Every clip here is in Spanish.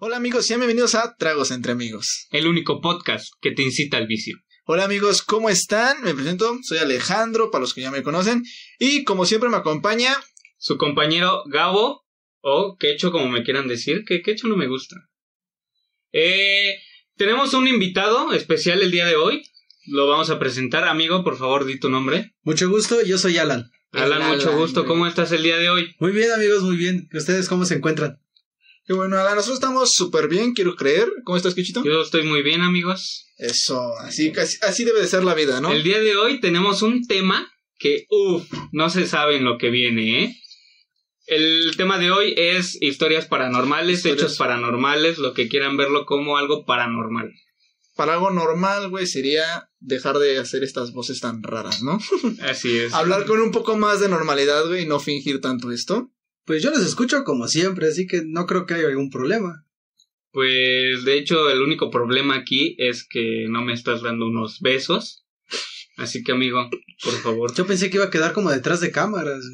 Hola amigos, sean bienvenidos a Tragos entre Amigos. El único podcast que te incita al vicio. Hola amigos, ¿cómo están? Me presento, soy Alejandro, para los que ya me conocen, y como siempre me acompaña Su compañero Gabo, o Quecho como me quieran decir, que Quecho no me gusta. Eh, tenemos un invitado especial el día de hoy. Lo vamos a presentar. Amigo, por favor, di tu nombre. Mucho gusto, yo soy Alan. Alan, Alan, mucho gusto. ¿Cómo estás el día de hoy? Muy bien, amigos, muy bien. ¿Ustedes cómo se encuentran? Qué bueno, Alan, nosotros estamos súper bien, quiero creer. ¿Cómo estás, Quechito? Yo estoy muy bien, amigos. Eso, así, casi- así debe de ser la vida, ¿no? El día de hoy tenemos un tema que, uff, no se sabe en lo que viene, ¿eh? El tema de hoy es historias paranormales, Historias. hechos paranormales, lo que quieran verlo como algo paranormal. Para algo normal, güey, sería dejar de hacer estas voces tan raras, ¿no? Así es. Hablar con un poco más de normalidad, güey, y no fingir tanto esto. Pues yo les escucho como siempre, así que no creo que haya algún problema. Pues de hecho el único problema aquí es que no me estás dando unos besos. Así que amigo, por favor. Yo pensé que iba a quedar como detrás de cámaras.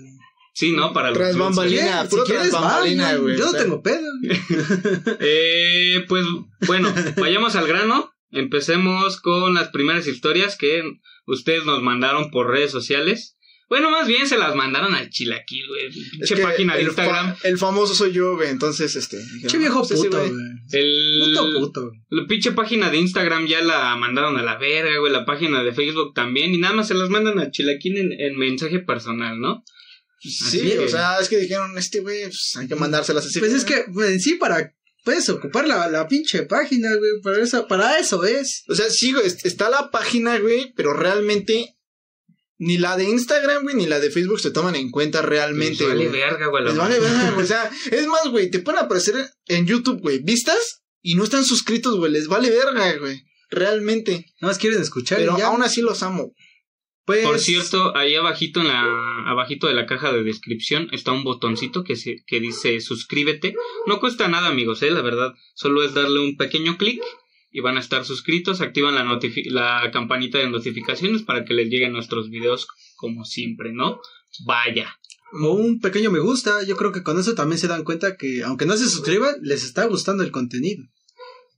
Sí, ¿no? Para Tras los... bambalinas. Si quieres, bambalina, güey, Yo no tengo pedo. Eh, pues bueno, vayamos al grano. Empecemos con las primeras historias que ustedes nos mandaron por redes sociales. Bueno, más bien se las mandaron al chilaquil, güey. Pinche página de el Instagram. fa- el famoso soy yo, güey, entonces, este... Che viejo pues ese puto, güey. güey. El... Puto puto. La pinche página de Instagram ya la mandaron a la verga, güey. La página de Facebook también. Y nada más se las mandan a Chilaquín en, en mensaje personal, ¿no? Sí, Así o sea, es que dijeron, este güey, pues, hay que mandárselas así. Pues es que, pues, en sí, para. Puedes ocupar la, la pinche página, güey. Para eso, para eso es. O sea, sí, güey, est- está la página, güey, pero realmente ni la de Instagram, güey, ni la de Facebook se toman en cuenta realmente, Les vale güey. verga, güey. Les vale verga, güey. O sea, es más, güey, te pueden aparecer en YouTube, güey, vistas y no están suscritos, güey. Les vale verga, güey. Realmente. Nada más quieren escuchar Pero ya. aún así los amo. Pues, Por cierto, ahí abajito en la abajito de la caja de descripción está un botoncito que se, que dice suscríbete. No cuesta nada, amigos, eh, la verdad. Solo es darle un pequeño clic y van a estar suscritos, activan la notifi- la campanita de notificaciones para que les lleguen nuestros videos como siempre, ¿no? Vaya. O un pequeño me gusta. Yo creo que con eso también se dan cuenta que, aunque no se suscriban, les está gustando el contenido.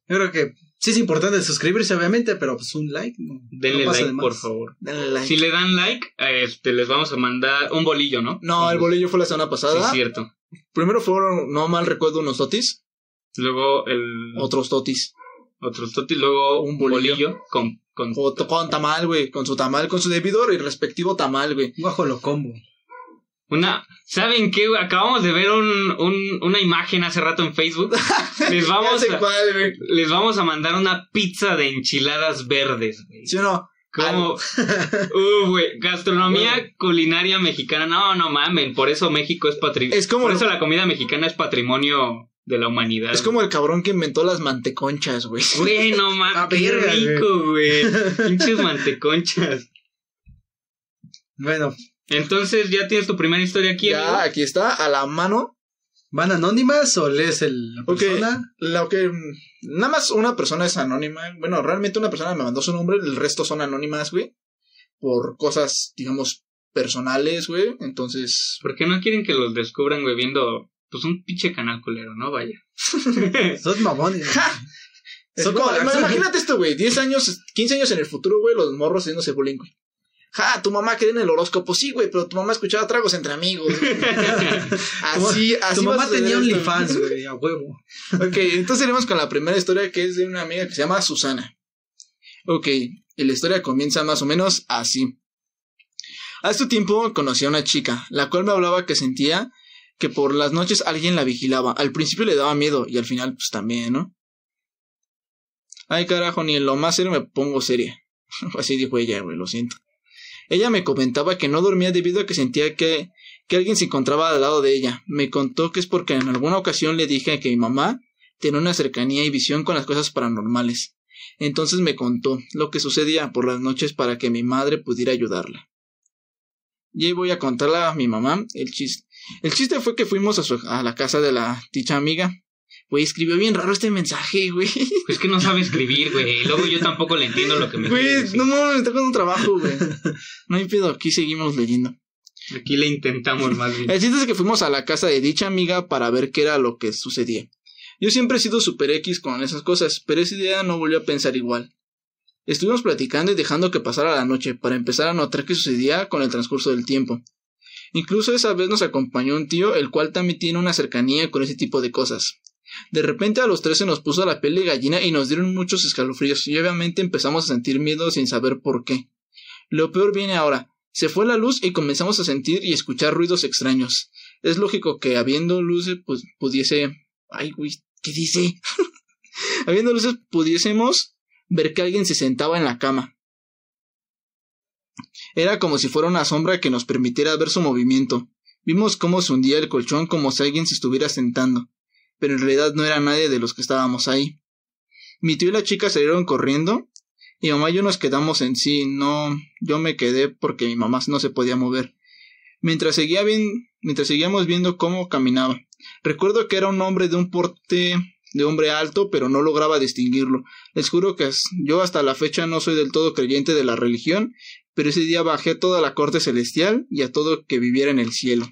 Yo creo que sí es importante suscribirse, obviamente, pero pues un like. No, Denle no pasa de like, más. por favor. Denle like. Si le dan like, este les vamos a mandar un bolillo, ¿no? No, el bolillo fue la semana Sí, pasada. es cierto. Primero fueron, no mal recuerdo, unos totis. Luego el Otros totis. Otros totis, luego Un bolillo. bolillo, con, con O to- con tamal, güey. Con su tamal, con su debido y respectivo tamal, güey. Un Bajo lo combo. Una, ¿saben qué? güey? Acabamos de ver un, un- una imagen hace rato en Facebook. Les vamos, a, cuál, güey. les vamos a mandar una pizza de enchiladas verdes, güey. ¿Sí o no? Como, uh, güey, gastronomía culinaria mexicana. No, no mamen, por eso México es patrimonio. Es como- Por eso la comida mexicana es patrimonio de la humanidad. Es como el cabrón que inventó las manteconchas, güey. Güey, no mames, qué verga, rico, güey. Pinches manteconchas. Bueno, Entonces, ¿ya tienes tu primera historia aquí, Ya, amigo? aquí está, a la mano. ¿van anónimas o lees el, la persona? Lo que. Nada más una persona es anónima. Bueno, realmente una persona me mandó su nombre, el resto son anónimas, güey. Por cosas, digamos, personales, güey. Entonces. ¿Por qué no quieren que los descubran, güey, viendo, pues, un pinche canal culero, no? Vaya. Son mamones. Es Son como- como- ima- imagínate esto, güey. 10 años, 15 años en el futuro, güey, los morros haciéndose bullying, güey. Ja, tu mamá cree en el horóscopo, sí, güey, pero tu mamá escuchaba tragos entre amigos. así, así. tu mamá tenía. OnlyFans, güey, a huevo. Ok, entonces iremos con la primera historia que es de una amiga que se llama Susana. Ok, y la historia comienza más o menos así. Hace tiempo conocí a una chica, la cual me hablaba que sentía que por las noches alguien la vigilaba. Al principio le daba miedo y al final pues también, ¿no? Ay carajo, ni en lo más serio me pongo seria. Así dijo ella, güey, lo siento. Ella me comentaba que no dormía debido a que sentía que, que alguien se encontraba al lado de ella. Me contó que es porque en alguna ocasión le dije que mi mamá tenía una cercanía y visión con las cosas paranormales. Entonces me contó lo que sucedía por las noches para que mi madre pudiera ayudarla. Y ahí voy a contarle a mi mamá el chiste. El chiste fue que fuimos a, su- a la casa de la dicha amiga. Güey, escribió bien raro este mensaje, güey. Pues que no sabe escribir, güey. Luego yo tampoco le entiendo lo que me Güey, no mames, me está dando trabajo, güey. No hay pedo, aquí seguimos leyendo. Aquí le intentamos más bien. El chiste es que fuimos a la casa de dicha amiga para ver qué era lo que sucedía. Yo siempre he sido super X con esas cosas, pero esa idea no volvió a pensar igual. Estuvimos platicando y dejando que pasara la noche para empezar a notar qué sucedía con el transcurso del tiempo. Incluso esa vez nos acompañó un tío, el cual también tiene una cercanía con ese tipo de cosas. De repente a los tres se nos puso la piel de gallina y nos dieron muchos escalofríos y obviamente empezamos a sentir miedo sin saber por qué. Lo peor viene ahora. Se fue la luz y comenzamos a sentir y escuchar ruidos extraños. Es lógico que habiendo luces pues pudiese... Ay, güey, ¿qué dice? habiendo luces pudiésemos ver que alguien se sentaba en la cama. Era como si fuera una sombra que nos permitiera ver su movimiento. Vimos cómo se hundía el colchón como si alguien se estuviera sentando, pero en realidad no era nadie de los que estábamos ahí. Mi tío y la chica salieron corriendo, y mamá y yo nos quedamos en sí, no, yo me quedé porque mi mamá no se podía mover. Mientras seguía mientras seguíamos viendo cómo caminaba. Recuerdo que era un hombre de un porte de hombre alto, pero no lograba distinguirlo. Les juro que yo hasta la fecha no soy del todo creyente de la religión, pero ese día bajé a toda la corte celestial y a todo que viviera en el cielo.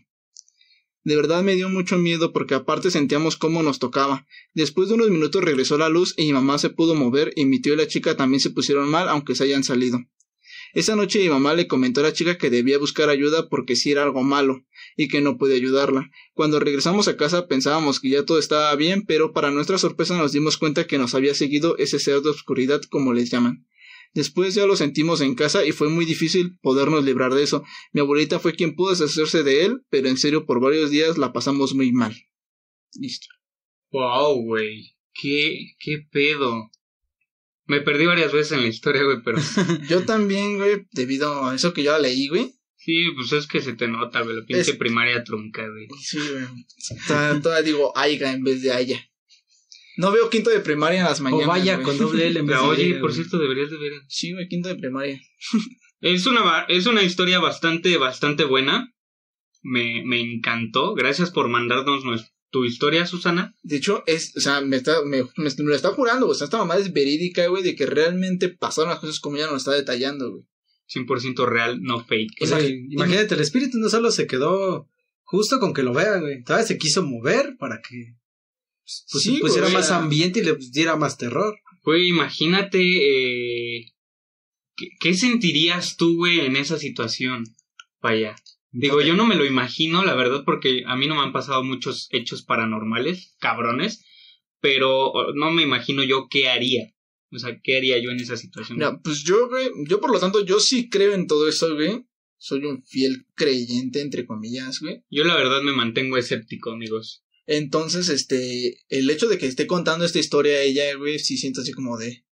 De verdad me dio mucho miedo porque aparte sentíamos cómo nos tocaba. Después de unos minutos regresó la luz y mi mamá se pudo mover y mi tío y la chica también se pusieron mal aunque se hayan salido. Esa noche mi mamá le comentó a la chica que debía buscar ayuda porque si era algo malo y que no puede ayudarla. Cuando regresamos a casa pensábamos que ya todo estaba bien, pero para nuestra sorpresa nos dimos cuenta que nos había seguido ese ser de oscuridad como les llaman. Después ya lo sentimos en casa y fue muy difícil podernos librar de eso. Mi abuelita fue quien pudo deshacerse de él, pero en serio por varios días la pasamos muy mal. Listo. Wow, güey. ¿Qué, qué pedo? Me perdí varias veces en la historia, güey, pero. yo también, güey, debido a eso que yo la leí, güey. Sí, pues es que se te nota, güey, la pinche primaria trunca, güey. Sí, güey. Todavía digo aiga en vez de haya. No veo quinto de primaria en las mañanas. O vaya con doble L en vez de Oye, por cierto, deberías de ver. Sí, güey, quinto de primaria. es una, es una historia bastante, bastante buena. Me, me encantó. Gracias por mandarnos nuestro tu historia, Susana. De hecho, es, o sea, me está, me, me, lo está jurando, güey. esta mamá es verídica, güey, de que realmente pasaron las cosas como ella nos está detallando, güey. 100% real, no fake. O sea, imagínate, el espíritu no solo se quedó justo con que lo vean, güey. Todavía se quiso mover para que pues, sí, pusiera más ambiente y le diera más terror. Güey, imagínate, eh, ¿qué, ¿qué, sentirías tú, güey, en esa situación? Vaya. Digo, yo no me lo imagino, la verdad, porque a mí no me han pasado muchos hechos paranormales, cabrones, pero no me imagino yo qué haría. O sea, ¿qué haría yo en esa situación? Mira, pues yo, güey, yo por lo tanto, yo sí creo en todo eso, güey. Soy un fiel creyente, entre comillas, güey. Yo la verdad me mantengo escéptico, amigos. Entonces, este, el hecho de que esté contando esta historia a ella, güey, sí siento así como de...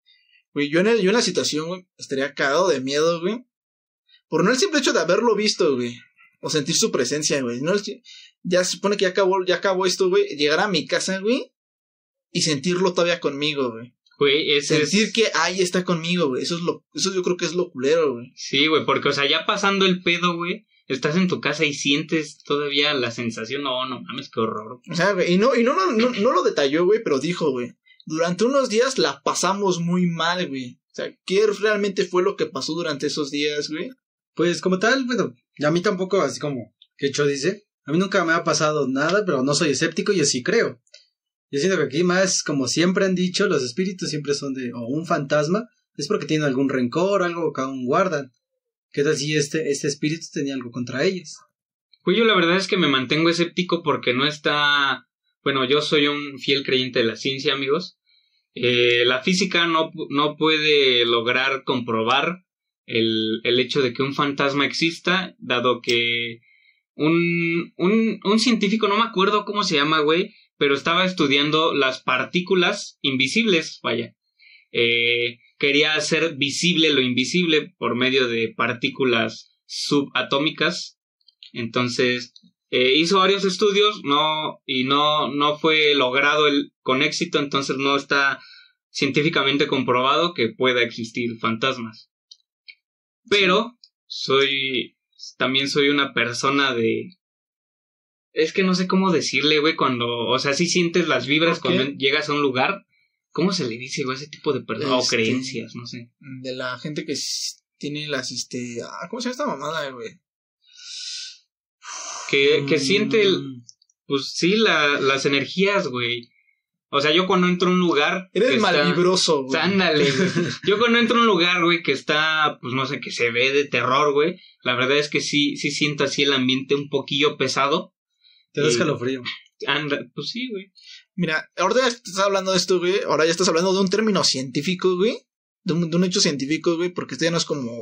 Güey, yo en, el, yo en la situación, güey, estaría cagado de miedo, güey. Por no el simple hecho de haberlo visto, güey o sentir su presencia, güey. No, ya se supone que ya acabó, ya acabó esto, güey. Llegar a mi casa, güey, y sentirlo todavía conmigo, güey. Güey, Sentir que ahí está conmigo, güey. Eso es lo, eso yo creo que es lo culero, güey. Sí, güey, porque, o sea, ya pasando el pedo, güey, estás en tu casa y sientes todavía la sensación, no, no mames, qué horror. O sea, güey, y no, y no, no, no, no lo detalló, güey, pero dijo, güey, durante unos días la pasamos muy mal, güey. O sea, ¿qué realmente fue lo que pasó durante esos días, güey? Pues como tal, bueno, a mí tampoco, así como Quecho dice, a mí nunca me ha pasado nada, pero no soy escéptico y así creo. Yo siento que aquí más, como siempre han dicho, los espíritus siempre son de, o un fantasma, es porque tienen algún rencor, algo que aún guardan. ¿Qué tal si este, este espíritu tenía algo contra ellos? Pues yo la verdad es que me mantengo escéptico porque no está... Bueno, yo soy un fiel creyente de la ciencia, amigos. Eh, la física no, no puede lograr comprobar el, el hecho de que un fantasma exista, dado que un, un, un científico, no me acuerdo cómo se llama, güey, pero estaba estudiando las partículas invisibles, vaya. Eh, quería hacer visible lo invisible por medio de partículas subatómicas. Entonces, eh, hizo varios estudios, no, y no, no fue logrado el, con éxito, entonces no está científicamente comprobado que pueda existir fantasmas. Pero soy, también soy una persona de... Es que no sé cómo decirle, güey, cuando, o sea, si sientes las vibras cuando llegas a un lugar. ¿Cómo se le dice, güey, ese tipo de personas? o este, creencias, no sé. De la gente que tiene las, este, ah, ¿cómo se llama esta mamada, güey? Que, que siente, el, mm. pues sí, la, las energías, güey. O sea, yo cuando entro a un lugar. Eres malvibroso, güey. Ándale, güey. Yo cuando entro a un lugar, güey, que está, pues no sé, que se ve de terror, güey. La verdad es que sí, sí siento así el ambiente un poquillo pesado. Te da Y- escalofrío. Anda, pues sí, güey. Mira, ahora ya estás hablando de esto, güey. Ahora ya estás hablando de un término científico, güey. De un, de un hecho científico, güey. Porque esto ya no es como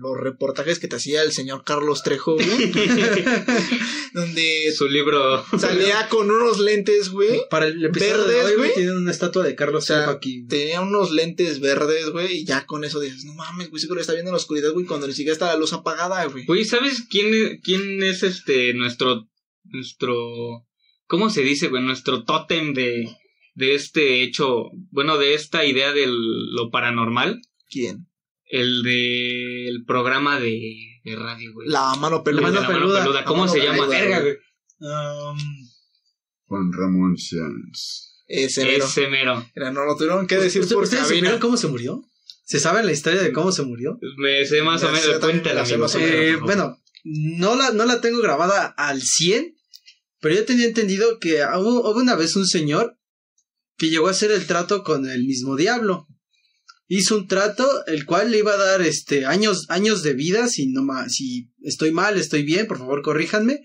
los reportajes que te hacía el señor Carlos Trejo, güey. donde Su libro. salía con unos lentes, güey. Para el episodio de Verdes, hoy, güey, tienen una estatua de Carlos sea, Trejo aquí. Tenía unos lentes verdes, güey. Y ya con eso dices, no mames, güey, seguro está viendo en la oscuridad, güey. Cuando ni siquiera está la luz apagada, güey. Güey, ¿sabes quién es, quién es este, nuestro, nuestro, ¿cómo se dice, güey? Nuestro tótem de, de este hecho, bueno, de esta idea de lo paranormal. ¿Quién? El del programa de, de radio, güey. La mano La peluda. mano de la mano peluda. La ¿Cómo mano se llama? peluda, Verga, güey. Um, Juan Ramón Sanz. Ese mero. Ese mero. Mira, no lo tuvieron que decir ¿Usted- por ¿Ustedes cabina. supieron cómo se murió? ¿Se sabe la historia de cómo se murió? Me sé más Ya o menos, cuéntala. Eh, bueno, no la, no la tengo grabada al 100, pero yo tenía entendido que hubo, una vez un señor que llegó a hacer el trato con el mismo diablo. Hizo un trato el cual le iba a dar este años años de vida si no ma- si estoy mal, estoy bien, por favor, corríjanme.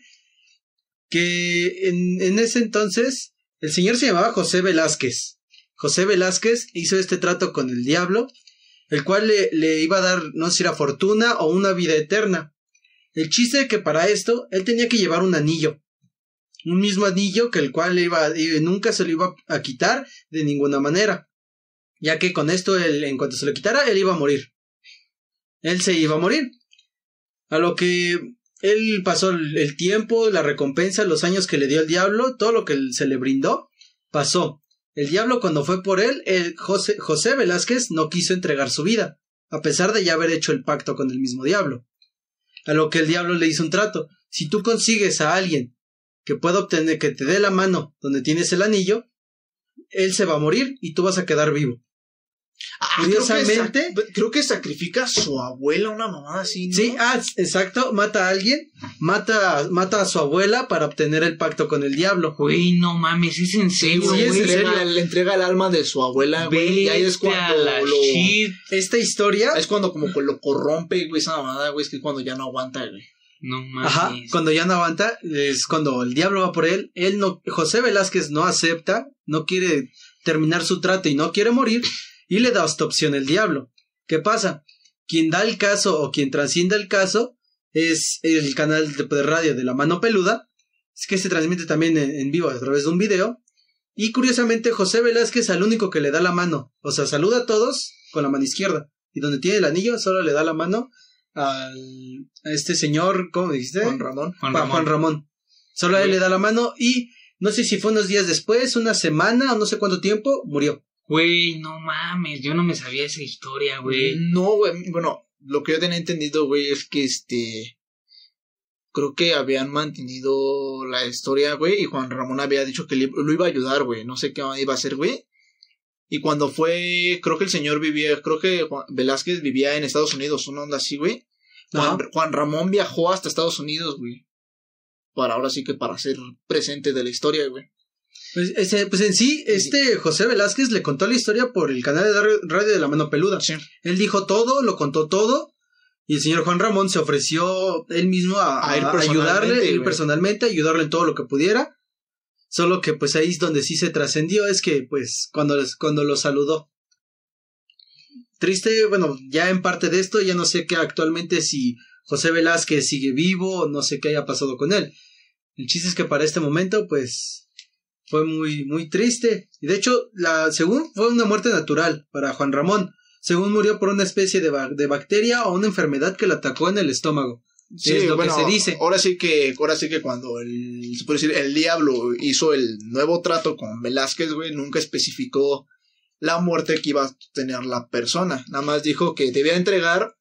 Que en, en ese entonces el señor se llamaba José Velázquez. José Velázquez hizo este trato con el diablo, el cual le, le iba a dar, no sé si era fortuna o una vida eterna. El chiste es que para esto él tenía que llevar un anillo. Un mismo anillo que el cual iba, nunca se lo iba a quitar de ninguna manera. Ya que con esto, él, en cuanto se lo quitara, él iba a morir. Él se iba a morir. A lo que él pasó el, tiempo, la recompensa, los años que le dio el diablo, todo lo que se le brindó, pasó. El diablo cuando fue por él, el José, José Velázquez no quiso entregar su vida, a pesar de ya haber hecho el pacto con el mismo diablo. A lo que el diablo le hizo un trato. Si tú consigues a alguien que pueda obtener, que te dé la mano donde tienes el anillo, él se va a morir y tú vas a quedar vivo. Ah, creo que Curiosamente- creo que sacrifica a su abuela, una mamada así, ¿no? Sí, ah, exacto, mata a alguien, mata, mata a su abuela para obtener el pacto con el diablo. Güey, no mames, es en serio, Sí, es güey. en serio. Le, le entrega el alma de su abuela, güey. Y ahí es cuando la lo. shit. Esta historia, Es cuando como que lo corrompe, güey, esa mamada, güey, es que cuando ya no aguanta, güey. No mames. ajá, cuando ya no aguanta, es cuando el diablo va por él, él no, José Velázquez no acepta, no quiere terminar su trato y no quiere morir, y le da esta opción el diablo. ¿Qué pasa? Quien da el caso o quien trasciende el caso es el canal de radio de la mano peluda, es que se transmite también en, en vivo a través de un video. Y curiosamente, José Velázquez al único que le da la mano, o sea, saluda a todos con la mano izquierda. Y donde tiene el anillo, solo le da la mano al, a este señor, ¿cómo dijiste? Juan Ramón. Juan Ramón. Juan Ramón. Solo a él le da la mano y no sé si fue unos días después, una semana o no sé cuánto tiempo, murió. Güey, no mames, yo no me sabía esa historia, güey. No, güey. Bueno, lo que yo tenía entendido, güey, es que este. Creo que habían mantenido la historia, güey, y Juan Ramón había dicho que le- lo iba a ayudar, güey. No sé qué iba a hacer, güey. Y cuando fue, creo que el señor vivía, creo que Juan- Velázquez vivía en Estados Unidos, una onda así, güey. Juan, Ramón viajó hasta Estados Unidos, güey. Para ahora sí que para ser presente de la historia, güey. Pues, ese- pues en sí, este José Velázquez le contó la historia por el canal de radio- de la mano peluda. Sí. Él dijo todo, lo contó todo. Y el señor Juan Ramón se ofreció él mismo a, A ir a personalmente, ayudarle, ir personalmente, ayudarle en todo lo que pudiera. Solo que pues ahí es donde sí se trascendió, es que pues cuando, cuando lo saludó. Triste, bueno, ya en parte de esto, ya no sé qué actualmente si José Velázquez sigue vivo, no sé qué haya pasado con él. El chiste es que para este momento, pues, fue muy, muy triste. Y de hecho, la, según fue una muerte natural para Juan Ramón. Según murió por una especie de, de bacteria o una enfermedad que le atacó en el estómago. Es lo que se dice. Ahora sí que, ahora sí que cuando el, se puede decir, el diablo hizo el nuevo trato con Velázquez, güey, nunca especificó la muerte que iba a tener la persona. Nada más dijo que debía entregar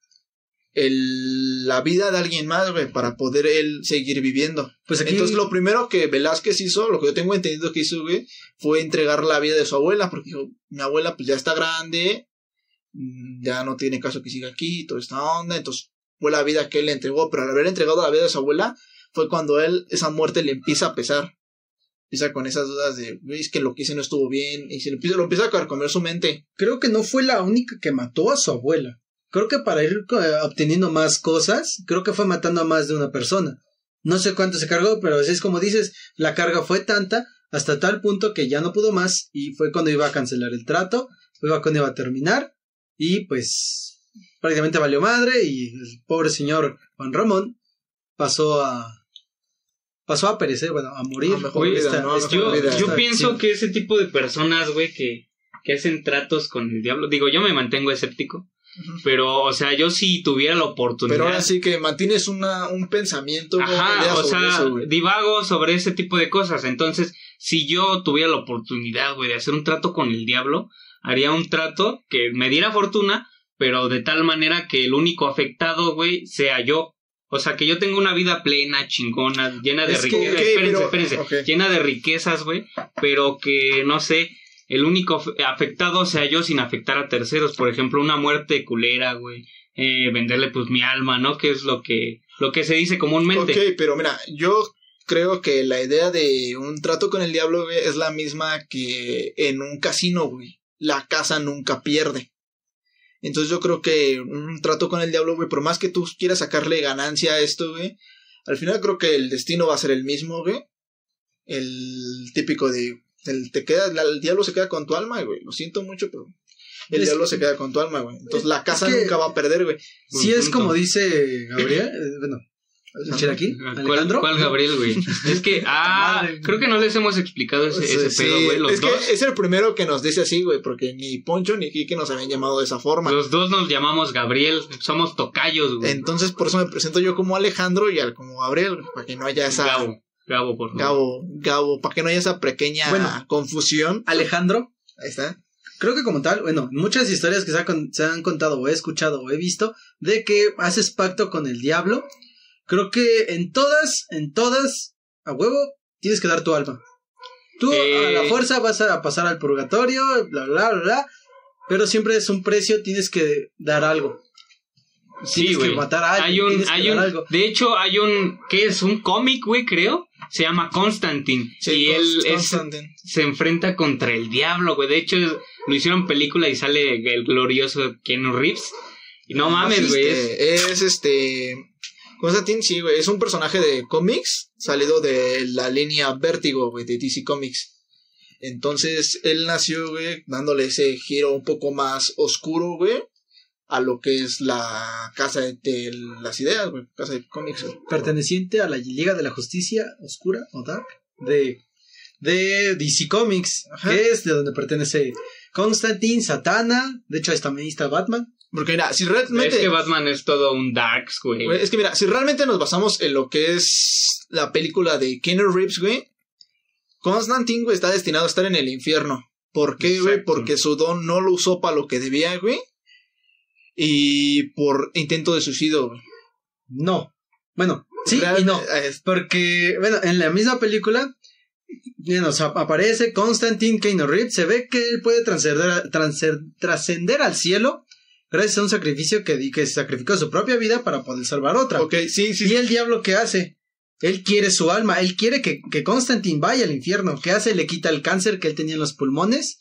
el, la vida de alguien más, güey, para poder él seguir viviendo. Pues aquí, Entonces lo primero que Velázquez hizo, lo que yo tengo entendido que hizo, güey, fue entregar la vida de su abuela, porque dijo, mi abuela pues ya está grande, mm, ya no tiene caso que siga aquí, toda esta onda, entonces fue la vida que él le entregó, pero al haber entregado la vida de su abuela, fue cuando él, esa muerte le empieza a pesar. empieza con esas dudas de, es que lo que hice no estuvo bien, y se empieza, lo empieza a carcomer su mente. Creo que no fue la única que mató a su abuela. Creo que para ir eh, obteniendo más cosas, creo que fue matando a más de una persona. No sé cuánto se cargó, pero es como dices, la carga fue tanta hasta tal punto que ya no pudo más y fue cuando iba a cancelar el trato, fue cuando iba a terminar y pues prácticamente valió madre y el pobre señor Juan Ramón pasó a pasó a perecer, bueno, a morir. A mejor vida, Esta- ¿no? A Yo, Olvida, yo esta pienso que ese tipo de personas, güey, que, que hacen tratos con el diablo, digo, yo me mantengo escéptico, pero, o sea, yo si tuviera la oportunidad... Pero ahora sí que mantienes una, un pensamiento, Ajá, o sobre sea, eso, divago sobre ese tipo de cosas. Entonces, si yo tuviera la oportunidad, güey, de hacer un trato con el diablo, haría un trato que me diera fortuna, pero de tal manera que el único afectado, güey, sea yo. O sea, que yo tenga una vida plena, chingona, llena de riquezas. ok, espérense, pero- espérense. Llena de riquezas, güey, pero que, no sé, el único af- afectado sea yo sin afectar a terceros. Por ejemplo, una muerte culera, güey. Eh, venderle pues mi alma, ¿no? Que es lo que, lo que se dice comúnmente. Ok, pero mira, yo creo que la idea de un trato con el diablo, güey, es la misma que en un casino, güey. La casa nunca pierde. Entonces yo creo que un trato con el diablo, güey, por más que tú quieras sacarle ganancia a esto, güey, al final creo que el destino va a ser el mismo, güey. El típico de, el, te queda, el diablo se queda con tu alma, güey. Lo siento mucho, pero el Es- diablo se queda con tu alma, güey. Entonces la casa que- nunca va a perder, güey. Si Buen es como dice Gabriel, eh, bueno, ¿el Cherokee? ¿Cuál, ¿Alejandro? cuál Gabriel, güey? Es que, ah, Madre. creo que no les hemos explicado ese, ese Sí, pedo, güey. Los es dos, que es el primero que nos dice así, güey, porque ni Poncho ni Kike nos habían llamado de esa forma. los dos nos llamamos Gabriel, somos tocayos, güey. Entonces, por eso me presento yo como Alejandro y al como Gabriel, para que no haya esa. Gabo, Gabo, por favor. Gabo, Gabo, para que no haya esa pequeña Bueno. confusión. Alejandro, Ahí está. creo que como tal, bueno, muchas historias que se, ha con- se han contado o he escuchado o he visto de que haces pacto con el diablo, creo que en todas, en todas, a huevo, tienes que dar tu alma. Tú a Eh. la fuerza vas a pasar al purgatorio, bla, bla, bla, bla, pero siempre es un precio, tienes que dar algo. Sí, Tienes que güey. matar a alguien, Hay un, tienes que hay dar un, algo. de hecho, hay un, ¿qué es? Un cómic, güey, creo. Se llama Constantine. Sí, y él es, se enfrenta contra el diablo, güey. De hecho, lo hicieron película y sale el glorioso Keanu Reeves. Y no mames, güey. es- Este, es este. Constantine, sí, güey. Es un personaje de cómics salido de la línea Vértigo, güey, de DC Comics. Entonces, él nació, güey, dándole ese giro un poco más oscuro, güey, a lo que es la casa de, de las ideas, güey, casa de cómics, güey. perteneciente a la Liga de la Justicia Oscura o Dark de, de DC Comics, Ajá. que es de donde pertenece Constantine, Satana, de hecho ahí también está Batman. Porque mira, si Es realmente... que Batman es todo un darks, güey. Güey, es que mira, si realmente nos basamos en lo que es la película de Keanu Reeves, güey, Constantine, güey, está destinado a estar en el infierno. ¿Por qué, güey? Porque su don no lo usó para lo que debía, güey. Y por intento de suicidio, güey. No, bueno, sí y no, eh, porque bueno, en la misma película o sea, aparece Constantine Keanu Reeves, se ve que él puede trascender al cielo gracias a un sacrificio que, que sacrificó su propia vida para poder salvar otra. Ok, sí, sí. ¿Y el diablo qué hace? Él quiere su alma, él quiere que, que Constantine vaya al infierno. ¿Qué hace? Le quita el cáncer que él tenía en los pulmones.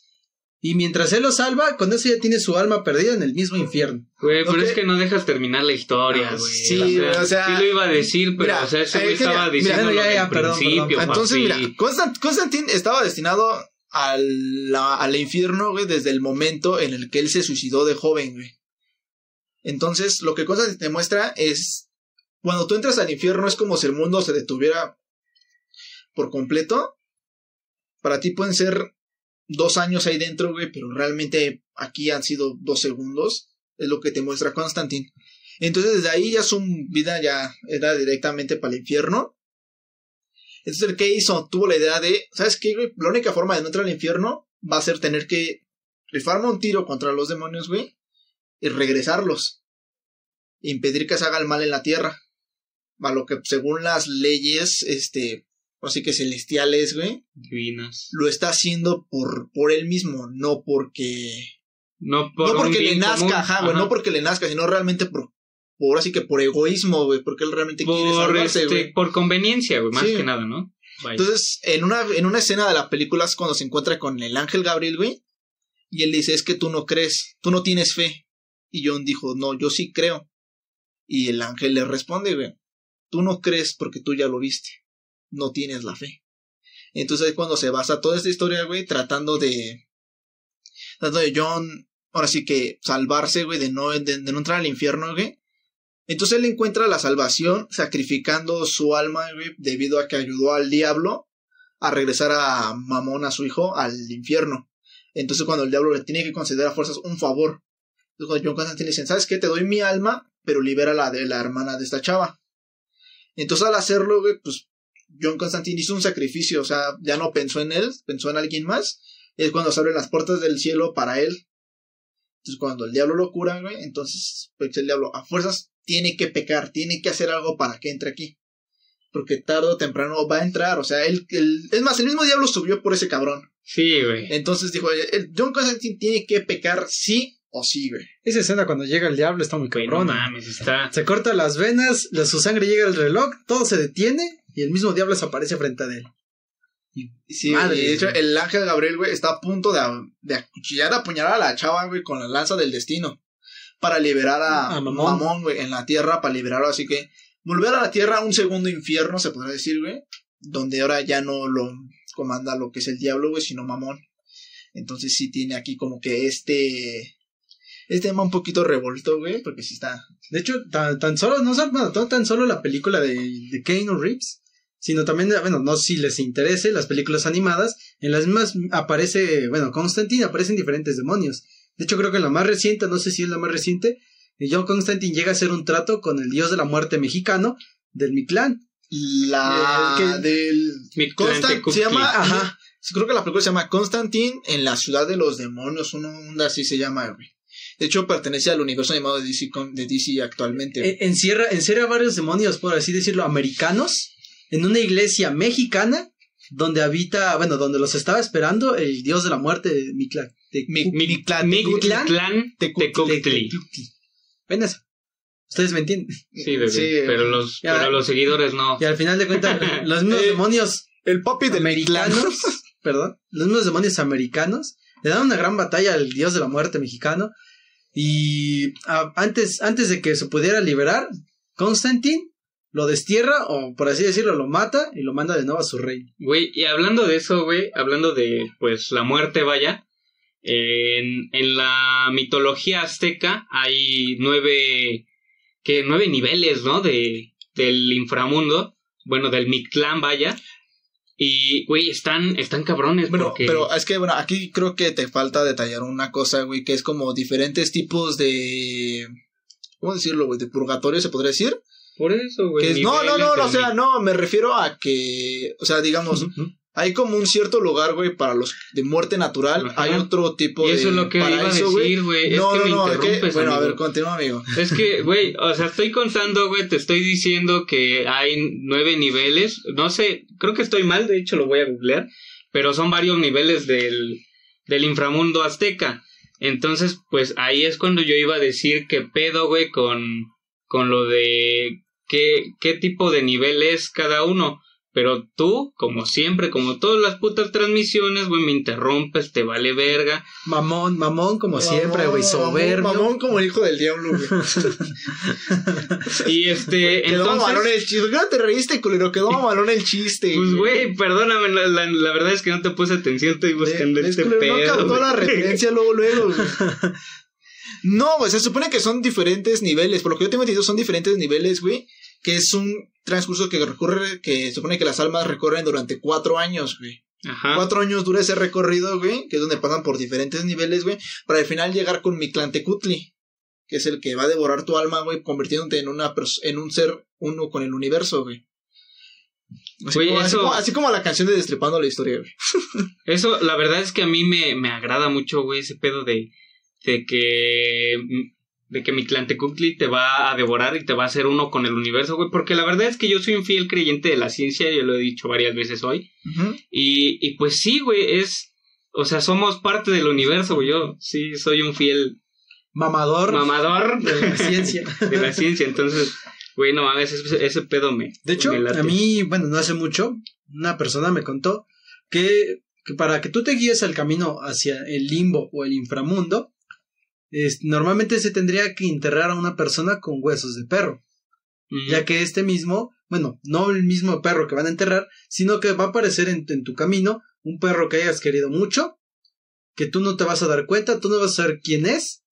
Y mientras él lo salva, con eso ya tiene su alma perdida en el mismo infierno. Güey, pero es que no dejas terminar la historia, Ah, güey. sí, o sea, sí lo iba a decir, pero, mira, o sea, ese eh, güey estaba diciendo principio, perdón. Entonces, mira, Constant- Constantine estaba destinado al, la- al infierno, güey, desde el momento en el que él se suicidó de joven, güey. Entonces, lo que Constantine te muestra es, cuando tú entras al infierno es como si el mundo se detuviera por completo. Para ti pueden ser dos años ahí dentro, güey, pero realmente aquí han sido dos segundos. Es lo que te muestra Constantine. Entonces, desde ahí ya su vida ya era directamente para el infierno. Entonces, ¿qué hizo? Tuvo la idea de, ¿sabes qué, güey? La única forma de no entrar al infierno va a ser tener que rifarme un tiro contra los demonios, güey, y regresarlos. Impedir que se haga el mal en la tierra. A lo que, según las leyes, este, así que celestiales, güey, Divinas. lo está haciendo por, por él mismo, no porque... No, por no porque le nazca, común. ajá, güey, no porque le nazca, sino realmente por, por así que por egoísmo, güey, porque él realmente quiere salvarse, este, güey. por conveniencia, güey, más Sí. que nada, ¿no? Entonces, en una, en una escena de la película es cuando se encuentra con el ángel Gabriel, güey. Y él dice, es que tú no crees, tú no tienes fe. Y John dijo, no, yo sí creo. Y el ángel le responde, güey, tú no crees porque tú ya lo viste. No tienes la fe. Entonces es cuando se basa toda esta historia, güey, tratando de... Tratando de John, ahora sí que salvarse, güey, de no, de, no entrar al infierno, güey. Entonces él encuentra la salvación sacrificando su alma, güey, debido a que ayudó al diablo a regresar a Mamón, a su hijo, al infierno. Entonces cuando el diablo le tiene que conceder a fuerzas un favor. Entonces John Constantine le dicen, ¿sabes qué? Te doy mi alma, pero libera la de la hermana de esta chava. Entonces al hacerlo, güey, pues John Constantine hizo un sacrificio, o sea, ya no pensó en él, pensó en alguien más. Es cuando se abren las puertas del cielo para él. Entonces cuando el diablo lo cura, güey, entonces pues el diablo a fuerzas tiene que pecar, tiene que hacer algo para que entre aquí. Porque tarde o temprano va a entrar, o sea, él, él- es más, el mismo diablo subió por ese cabrón. Sí, güey. Entonces dijo, el John Constantine tiene que pecar sí o sí, güey. Esa escena cuando llega el diablo está muy no cabrona. mames, está. Se corta las venas, la- su sangre llega al reloj, todo se detiene y el mismo diablo desaparece frente a él. Sí, Madre, y de hecho, güey. el ángel Gabriel, güey, está a punto de, de acuchillar, apuñalar a la chava, güey, con la lanza del destino. Para liberar a, A Mamón. Mamón, güey, en la tierra, para liberarlo. Así que, volver a la tierra, un segundo infierno, se podría decir, güey. Donde ahora ya no lo comanda lo que es el diablo, güey, sino Mamón. Entonces sí tiene aquí como que este... Este tema un poquito revuelto, güey, porque sí está... De hecho, tan, tan solo, no, no tan solo la película de, de Keanu Reeves, sino también, bueno, no sé si les interese, las películas animadas, en las mismas aparece, bueno, Constantine aparecen diferentes demonios. De hecho, creo que en la más reciente, no sé si es la más reciente, eh, John Constantine llega a hacer un trato con el dios de la muerte mexicano del Mictlán. La Eh, que- del... Mi Constant, Cookie. se llama... Ajá. Creo que la película se llama Constantine en la ciudad de los demonios, una onda así se llama, güey. De hecho, pertenece al universo animado de DC, con- de DC actualmente. Eh, encierra, encierra varios demonios, por así decirlo, americanos, en una iglesia mexicana, donde habita, bueno, donde los estaba esperando el dios de la muerte, Mictlán. de- Mi- Mi- Mictlán, Tecutli. Ven eso. Ustedes me entienden. Sí, bebé, Sí, pero los, ya. pero los seguidores no. Y al final de cuentas, los mismos Eh, demonios El papi de americanos, perdón, los mismos demonios americanos, le dan una gran batalla al dios de la muerte mexicano. Y ah, antes, antes de que se pudiera liberar, Constantine lo destierra, o por así decirlo, lo mata y lo manda de nuevo a su reino. Güey, y hablando de eso, güey, hablando de, pues, la muerte, vaya, en, en la mitología azteca hay nueve, que nueve niveles, ¿no? De, del inframundo, bueno, del Mictlán, vaya, y, güey, están, están cabrones, Bueno, porque... pero es que, bueno, aquí creo que te falta detallar una cosa, güey, que es como diferentes tipos de... ¿Cómo decirlo, güey? De purgatorio, se podría decir. Por eso, güey. Es- no, no, no, no, o sea, no, me refiero a que, o sea, digamos, hay como un cierto lugar, güey, para los de muerte natural. Ajá. Hay otro tipo Y de. eso es lo que iba a güey. decir, güey. Es No, que no, me no, es que- bueno, a ver, continúa, amigo. Es que, güey, o sea, estoy contando, güey, te estoy diciendo que hay nueve niveles. No sé, creo que estoy mal, de hecho lo voy a googlear, pero son varios niveles del, del inframundo azteca. Entonces, pues ahí es cuando yo iba a decir qué pedo, güey, con, con lo de qué, qué tipo de nivel es cada uno. Pero tú, como siempre, como todas las putas transmisiones, güey, me interrumpes, te vale verga. Mamón, mamón, como siempre, güey, Mamón, soberbio. Mamón como el hijo del diablo, güey. Y este, Quedó entonces... mamalón el chiste. ¿Por qué no te reíste, culero? Quedó mamalón el chiste. Pues, güey, perdóname, la, la- la verdad es que no te puse atención, estoy buscando Es este culero, pedo. No captó la referencia luego, luego, güey. No, güey, se supone que son diferentes niveles. Por lo que yo tengo entendido, son diferentes niveles, güey. Que es un transcurso que recorre, que supone que las almas recorren durante cuatro años, güey. Ajá. Cuatro años dura ese recorrido, güey, que es donde pasan por diferentes niveles, güey, para al final llegar con Mictlantecutli, que es el que va a devorar tu alma, güey, convirtiéndote en una en un ser uno con el universo, güey. Así, como- así como la canción de Destripando la historia, güey. Eso, la verdad es que a mí me, me agrada mucho, güey, ese pedo de, de que. De que mi Tlantecutli te va a devorar y te va a hacer uno con el universo, güey. Porque la verdad es que yo soy un fiel creyente de la ciencia, yo lo he dicho varias veces hoy. Y, y pues sí, güey, es. O sea, somos parte del universo, güey. Yo sí soy un fiel Mamador mamador de la ciencia. de la ciencia. Entonces, güey, no mames, ese, ese pedo me. De hecho, me a mí, bueno, no hace mucho, una persona me contó que, que para que tú te guíes al camino hacia el limbo o el inframundo, es- normalmente se tendría que enterrar a una persona con huesos de perro, ya que este mismo, bueno, no el mismo perro que van a enterrar, sino que va a aparecer en, en tu camino un perro que hayas querido mucho, que tú no te vas a dar cuenta, tú no vas a saber quién es,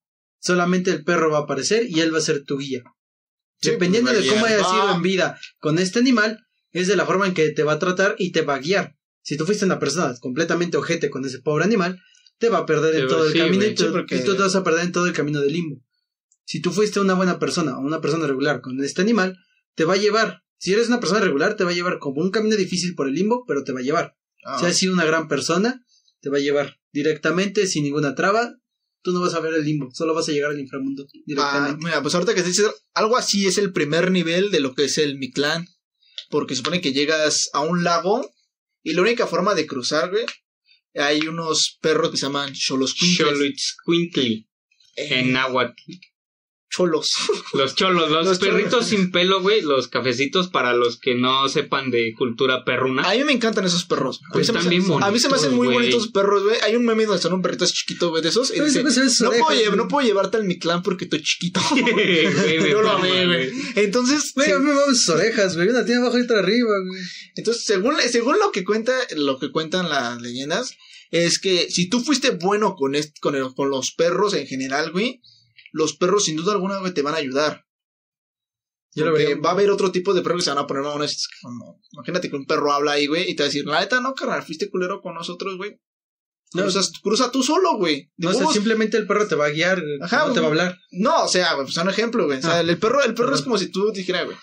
solamente el perro va a aparecer y él va a ser tu guía. Sí, Dependiendo pues, de cómo hayas sido en vida con este animal, es de la forma en que te va a tratar y te va a guiar. Si tú fuiste una persona completamente ojete con ese pobre animal, te va a perder Te en va- todo el sí, camino güey, y, tú, sí, porque- y tú te vas a perder en todo el camino del limbo. Si tú fuiste una buena persona o una persona regular con este animal, te va a llevar. Si eres una persona regular, te va a llevar como un camino difícil por el limbo, pero te va a llevar. Ah. Si has sido una gran persona, te va a llevar directamente, sin ninguna traba. Tú no vas a ver el limbo, solo vas a llegar al inframundo Ah, directamente. mira, pues ahorita que dices algo así es el primer nivel de lo que es el Mictlán. Porque supone que llegas a un lago y la única forma de cruzar, güey, hay unos perros que se llaman cholos Xoloitzcuintli, en náhuatl. Cholos. Los cholos, los, Los cholos. perritos sin pelo, güey, los cafecitos para los que no sepan de cultura perruna. A mí me encantan esos perros. A mí, Güey, se me, están hacen- bien a mí se me hacen muy bonitos, güey. bonitos perros, güey. Hay un meme donde están un perrito así chiquito, güey, de esos. Y dice, no, puedo, lle- güey. no puedo llevarte al Mictlán porque estoy chiquito. Yo lo amé, güey. Entonces, Güey, sí, a mí me maman sus orejas, güey. Una tiene abajo y otra arriba, güey. entonces según, según lo que cuenta, lo que cuentan las leyendas, es que si tú fuiste bueno con, est- con, el- con los perros en general, güey, los perros sin duda alguna, güey, te van a ayudar. Yo lo vería. va a haber otro tipo de perros que se van a poner mamones, como, imagínate que un perro habla ahí, güey, y te va a decir, la neta, no, carnal, fuiste culero con nosotros, güey. No, Cruzas- cruza tú solo, güey. No, o sea, simplemente el perro te va a guiar, Ajá, no te va a hablar. No, o sea, güey, pues un ejemplo, güey. O sea, Ah. el perro, el perro es Perdón. como si tú dijeras, güey.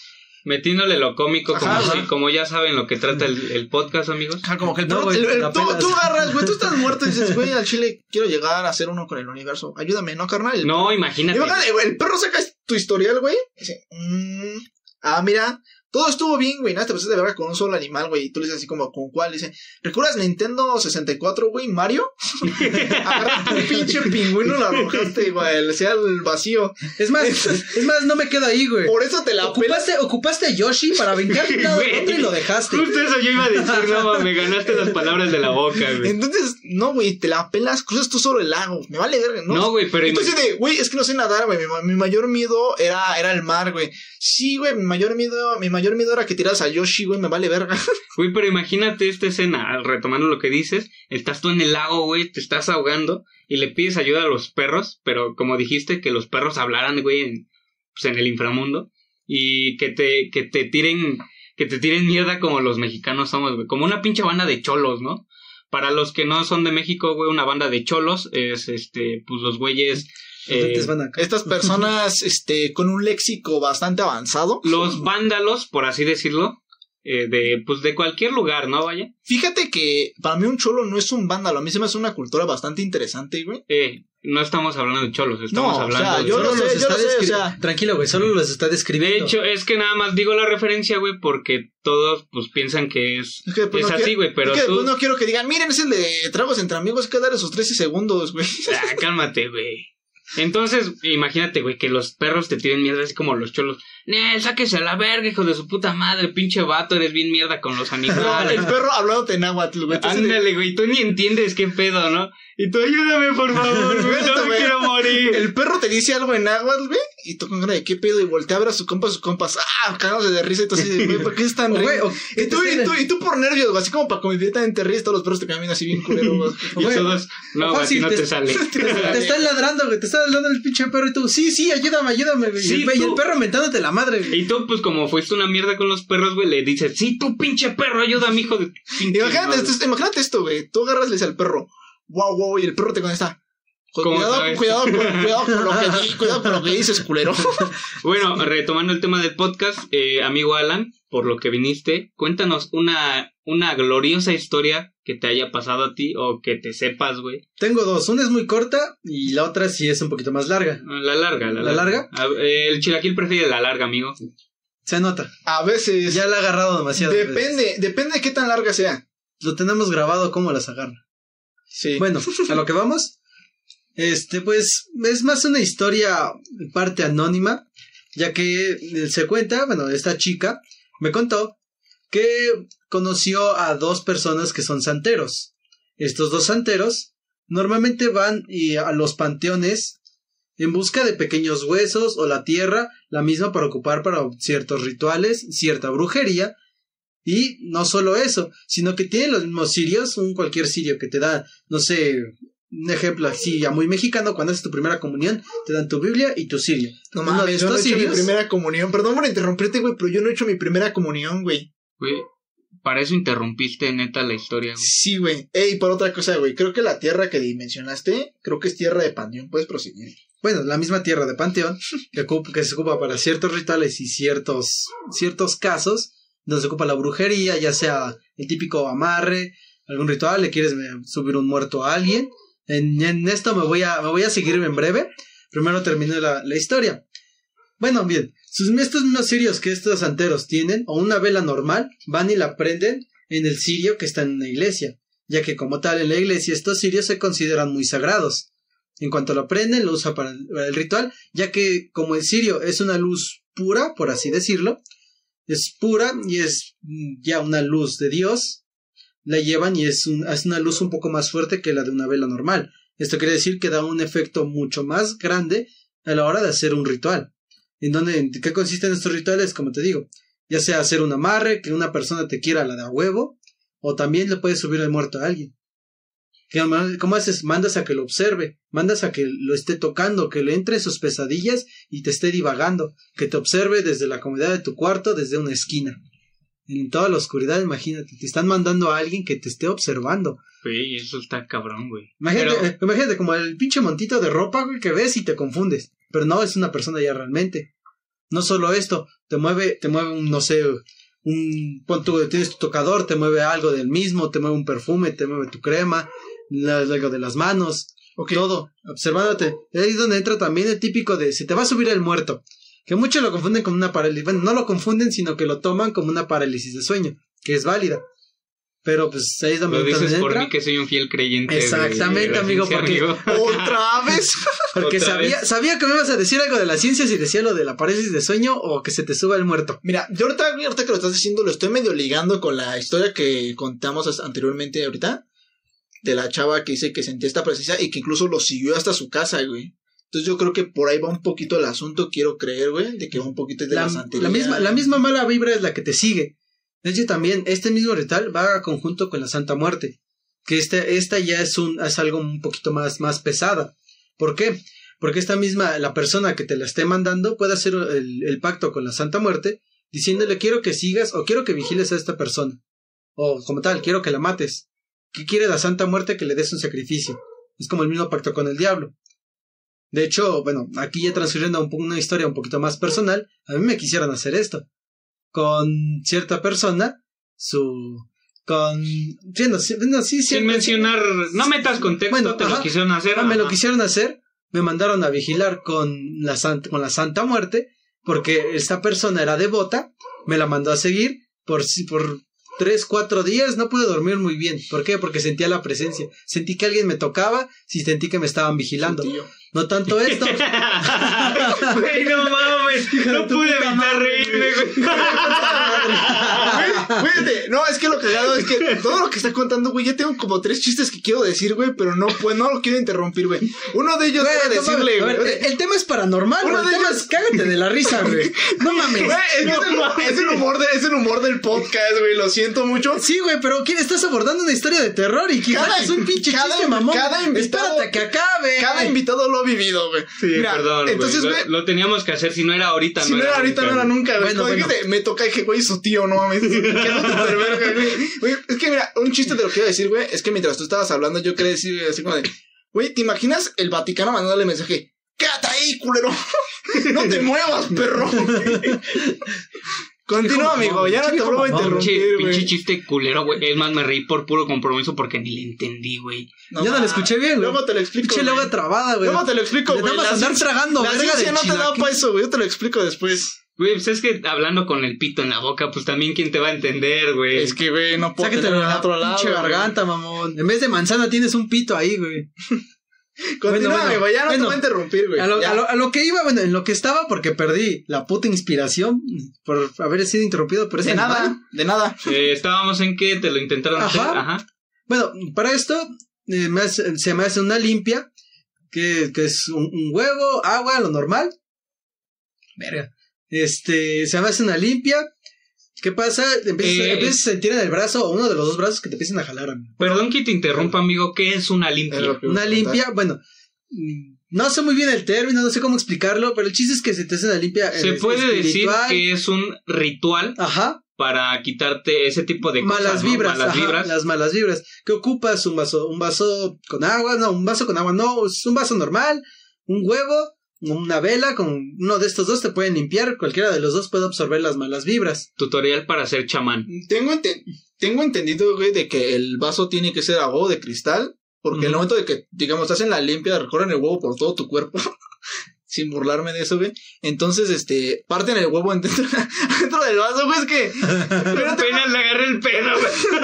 Metiéndole lo cómico, como, Ajá, si- como ya saben lo que trata el, el podcast, amigos. Ajá, como que el No, perro, güey, el- el- tú, agarras, güey, tú estás muerto y dices, güey, al chile quiero llegar a hacer uno con el universo. Ayúdame, ¿no, carnal? No, imagínate. Imagínate, güey, el perro saca tu historial, güey. Dice, mm, ah, mira, todo estuvo bien, güey. Nada, te pasaste de verga con un solo animal, güey. Y tú le dices así como, ¿con cuál? Dice, ¿recuerdas Nintendo 64, güey? Mario. Agarraste un pinche pingüino lo arrojaste, güey. Le sea el vacío. Es más, es más, no me quedo ahí, güey. Por eso te la pelas. Ocupaste, ocupaste a Yoshi para brincar de otro y lo dejaste. Justo eso yo iba a decir, no, me ganaste las palabras de la boca, güey. Entonces, no, güey, te la pelas, cruzas tú solo el lago. Me vale verga, ¿no? No, güey, pero Entonces, de, güey, es que no sé nadar, güey. Mi mayor miedo era, era el mar, güey. Sí, güey, mi mayor miedo, mi mayor miedo era que tiras a Yoshi, güey, me vale verga. Güey, pero imagínate esta escena, retomando lo que dices, estás tú en el lago, güey, te estás ahogando y le pides ayuda a los perros, pero como dijiste, que los perros hablaran, güey, en, pues, en el inframundo y que te, que te tiren, que te tiren mierda como los mexicanos somos, güey, como una pinche banda de cholos, ¿no? Para los que no son de México, güey, una banda de cholos es, este, pues los güeyes... Eh, lentes van acá. Estas personas, este, con un léxico bastante avanzado. los vándalos, por así decirlo, eh, de, pues de cualquier lugar, ¿no? Vaya. Fíjate que para mí un cholo no es un vándalo. A mí se me hace una cultura bastante interesante, güey. Eh, no estamos hablando de cholos, estamos No, o hablando sea, de... yo Solo lo sé, los yo está lo sé, o descri- sea. Tranquilo, güey, solo los está De describiendo. hecho, es que nada más digo la referencia, güey, porque todos, pues, piensan que es, Es que después es no así, quiero- güey, pero es que tú... después no quiero que digan, miren, es el de tragos entre amigos, hay que dar esos 13 segundos, güey. Ah, cálmate, güey. Entonces, imagínate, güey, que los perros te tiren mierda así como los cholos. Nel, sáquese a la verga, hijo de su puta madre, pinche vato, eres bien mierda con los No, animales. el perro hablándote en náhuatl, güey. Ándale, güey, tú ni entiendes qué pedo, ¿no? Y tú ayúdame, por favor, güey, no me quiero morir. El perro te dice algo en náhuatl, güey, y tú con cara de qué pedo, y voltea a ver a sus compas, sus compas, ah, cagándose de risa, y tú así de, güey, ¿por qué están O, güey, riendo? o- Y tú, y, tú, y tú por nervios, güey, así como para convivir también te ríes, todos los perros te caminan así bien culero, güey. Y todos, no, güey, no te- te sale. Te están ladrando, güey. Te está ladrando el pinche perro y tú, sí, sí, ayúdame, ayúdame, güey. Sí, y, el perro mentándote la madre, güey. Y tú, pues, como fuiste una mierda con los perros, güey, le dices, sí, tú, pinche perro, ayúdame, hijo de pinche Imagínate, madre". esto, imagínate esto, güey, tú agarras y le dices al perro, wow, wow, y el perro te contesta, "Cu- ¿Cómo Cuidado, cuidado, con, cuidado con lo que di- cuidado con lo que dices, culero. Bueno, retomando el tema del podcast, eh, amigo Alan, por lo que viniste, cuéntanos una, una gloriosa historia que te haya pasado a ti o que te sepas, güey. Tengo dos. Una es muy corta y la otra sí es un poquito más larga. La larga, la, ¿La larga? A- eh, el chilaquil prefiere la larga, amigo. Se nota. A veces, Ya la ha agarrado demasiado. depende, depende de qué tan larga sea. Lo tenemos grabado cómo las agarra. Sí. Bueno, a lo que vamos. Este, pues, es más una historia parte anónima, ya que eh, se cuenta, bueno, esta chica me contó que conoció a dos personas que son santeros. Estos dos santeros normalmente van y a los panteones en busca de pequeños huesos o la tierra, la misma para ocupar para ciertos rituales, cierta brujería. Y no solo eso, sino que tienen los mismos sirios, un cualquier sirio que te da, no sé, un ejemplo así ya muy mexicano, cuando haces tu primera comunión, te dan tu Biblia y tu sirio. No mames, yo no he hecho mi primera comunión. Perdón por interrumpirte, güey, pero yo no he hecho mi primera comunión, güey. Güey, para eso interrumpiste neta la historia, güey. Sí, güey. Ey, por otra cosa, güey. Creo que la tierra que dimensionaste, creo que es tierra de panteón. Puedes proseguir. bueno, la misma tierra de Panteón, que, ocupa- que se ocupa para ciertos rituales y ciertos, ciertos casos, donde se ocupa la brujería, ya sea el típico amarre, algún ritual, le quieres eh, subir un muerto a alguien. En, esto me voy a, me voy a seguir en breve. Primero termino la, la historia. Bueno, bien, sus, estos mismos sirios que estos santeros tienen, o una vela normal, van y la prenden en el sirio que está en una iglesia, ya que como tal en la iglesia estos sirios se consideran muy sagrados. En cuanto lo prenden, lo usa para el, para el ritual, ya que como el cirio es una luz pura, por así decirlo, es pura y es ya una luz de Dios, la llevan y es, un- es una luz un poco más fuerte que la de una vela normal. Esto quiere decir que da un efecto mucho más grande a la hora de hacer un ritual. ¿En donde, qué consisten estos rituales? Como te digo, ya sea hacer un amarre, que una persona te quiera la de a huevo, o también le puedes subir el muerto a alguien. ¿Qué- ¿Cómo haces? Mandas a que lo observe, mandas a que lo esté tocando, que le entre en sus pesadillas y te esté divagando, que te observe desde la comodidad de tu cuarto, desde una esquina. En toda la oscuridad, imagínate, te están mandando a alguien que te esté observando. Güey, eso está cabrón, güey. Imagínate, Pero- eh, imagínate como el pinche montito de ropa, güey, que ves y te confundes. Pero no, es una persona ya realmente. No solo esto, te mueve, te mueve un, no sé, un, pon tienes tu tocador, te mueve algo del mismo, te mueve un perfume, te mueve tu crema, algo de las manos, todo, observándote. Ahí es donde entra también el típico de, se te va a subir el muerto. Que muchos lo confunden con una parálisis. Bueno, no lo confunden, sino que lo toman como una parálisis de sueño, que es válida. Pero pues ahí es donde Lo dices por mí que soy un fiel creyente. Exactamente, de la amigo, ciencia, porque- amigo. ¿Otra vez? Porque Otra sabía, vez. sabía que me ibas a decir algo de la ciencia si decía lo de la parálisis de sueño o que se te suba el muerto. Mira, yo ahorita, ahorita que lo estás diciendo, lo estoy medio ligando con la historia que contamos anteriormente ahorita. De la chava que dice que sentía esta presencia y que incluso lo siguió hasta su casa, güey. Entonces yo creo que por ahí va un poquito el asunto, quiero creer, güey, de que va un poquito de la, La, la misma, la misma mala vibra es la que te sigue. De hecho, también este mismo ritual va a conjunto con la Santa Muerte. Que este, esta ya es un, es algo un poquito más, más pesada. ¿Por qué? Porque esta misma, la persona que te la esté mandando puede hacer el, el pacto con la Santa Muerte, diciéndole quiero que sigas o quiero que vigiles a esta persona. O como tal, quiero que la mates. ¿Qué quiere la Santa Muerte? Que le des un sacrificio. Es como el mismo pacto con el diablo. De hecho, bueno, aquí ya transfiriendo a un una historia un poquito más personal, a mí me quisieran hacer esto. Con cierta persona, su... Con... Sí, no, sí, no, sí, Sin mencionar, no metas contexto, Bueno, te lo quisieron hacer. Ah, me lo quisieron hacer, me mandaron a vigilar con la, santa, con la Santa Muerte, porque esta persona era devota, me la mandó a seguir por, si- por tres, cuatro días, no pude dormir muy bien. ¿Por qué? Porque sentía la presencia. Sentí que alguien me tocaba, sí sentí que me estaban vigilando. No tanto esto. Güey, no mames, no pude evitar reírme, güey. Güey, Fíjate, no, es que lo cagado es que todo lo que está contando, güey, ya tengo como tres chistes que quiero decir, güey, pero no, pues no lo quiero interrumpir, güey. Uno de ellos Güey, no decirle, güey. ver, el tema es paranormal, güey. El de tema ellos- es cágate de la risa, güey. No mames. Güey, es, el, es el humor de, es el humor del podcast, güey, lo siento mucho. Sí, güey, pero ¿quién estás abordando una historia de terror y quizás Cada- es un pinche cada- chiste mamón? cada invitado- Espérate que acabe. Cada invitado lo ha vivido, güey. Sí, Mira, perdón, Entonces, güey. Lo, lo teníamos que hacer, si no era ahorita, si no era ahorita, no era nunca, güey. Bueno, bueno. me toca, dije, güey, su tío, no mames. Quedó súper verga, güey. Güey, Es que mira, un chiste de lo que iba a decir, güey, es que mientras tú estabas hablando, yo quería decir, güey, así como de, güey, ¿te imaginas el Vaticano mandándole mensaje? Quédate ahí, culero. No te muevas, perro. Continúa, amigo, ya no te vuelvo a interrumpir, pinche chiste culero, güey. Es más, me reí por puro compromiso porque ni le entendí, güey. Ya no lo escuché bien, güey. Luego te lo explico. Pinche lengua trabada, güey. Luego te lo explico, güey. dabas La a andar tragando La verga no te da para eso, güey. Yo te lo explico después. Güey, pues es que hablando con el pito en la boca, pues también quién te va a entender, güey. Es que, güey, no puedo Sáquetelo otro lado. pinche garganta, mamón. En vez de manzana tienes un pito ahí, güey. Continúa, bueno, güey, ya no bueno. te voy a interrumpir, güey. A lo, a lo- a lo que iba, bueno, en lo que estaba, porque perdí la puta inspiración por haber sido interrumpido por ese de animal. nada, de nada. Eh, estábamos en que te lo intentaron hacer. Ajá. Ajá. Bueno, para esto eh, me hace- se me hace una limpia, que, que es un, un huevo, agua, lo normal. Verga. Este, se me hace una limpia. ¿Qué pasa? Empiezas, Eh, empiezas a sentir en el brazo o uno de los dos brazos que te empiezan a jalar. amigo. Perdón que te interrumpa, amigo. ¿Qué es una limpia? Es que- Una limpia, bueno, no sé muy bien el término, no sé cómo explicarlo, pero el chiste es que se te hace una limpia. Se eh, puede decir que es un ritual Ajá, para quitarte ese tipo de cosas, malas ¿no? vibras, Malas ajá, vibras. las malas vibras. ¿Qué ocupas? Un vaso, un vaso con agua, no, un vaso con agua, no, es un vaso normal, un huevo, una vela, con uno de estos dos te pueden limpiar, cualquiera de los dos puede absorber las malas vibras. Tutorial para ser chamán. Tengo, ente- tengo entendido, güey, de que el vaso tiene que ser a huevo de cristal. Porque en el momento de que, digamos, estás en la limpia, recorren el huevo por todo tu cuerpo. sin burlarme de eso, güey. Entonces, este, parten el huevo dentro, dentro del vaso, güey. Es que. Pero Apenas le agarré el pedo, güey.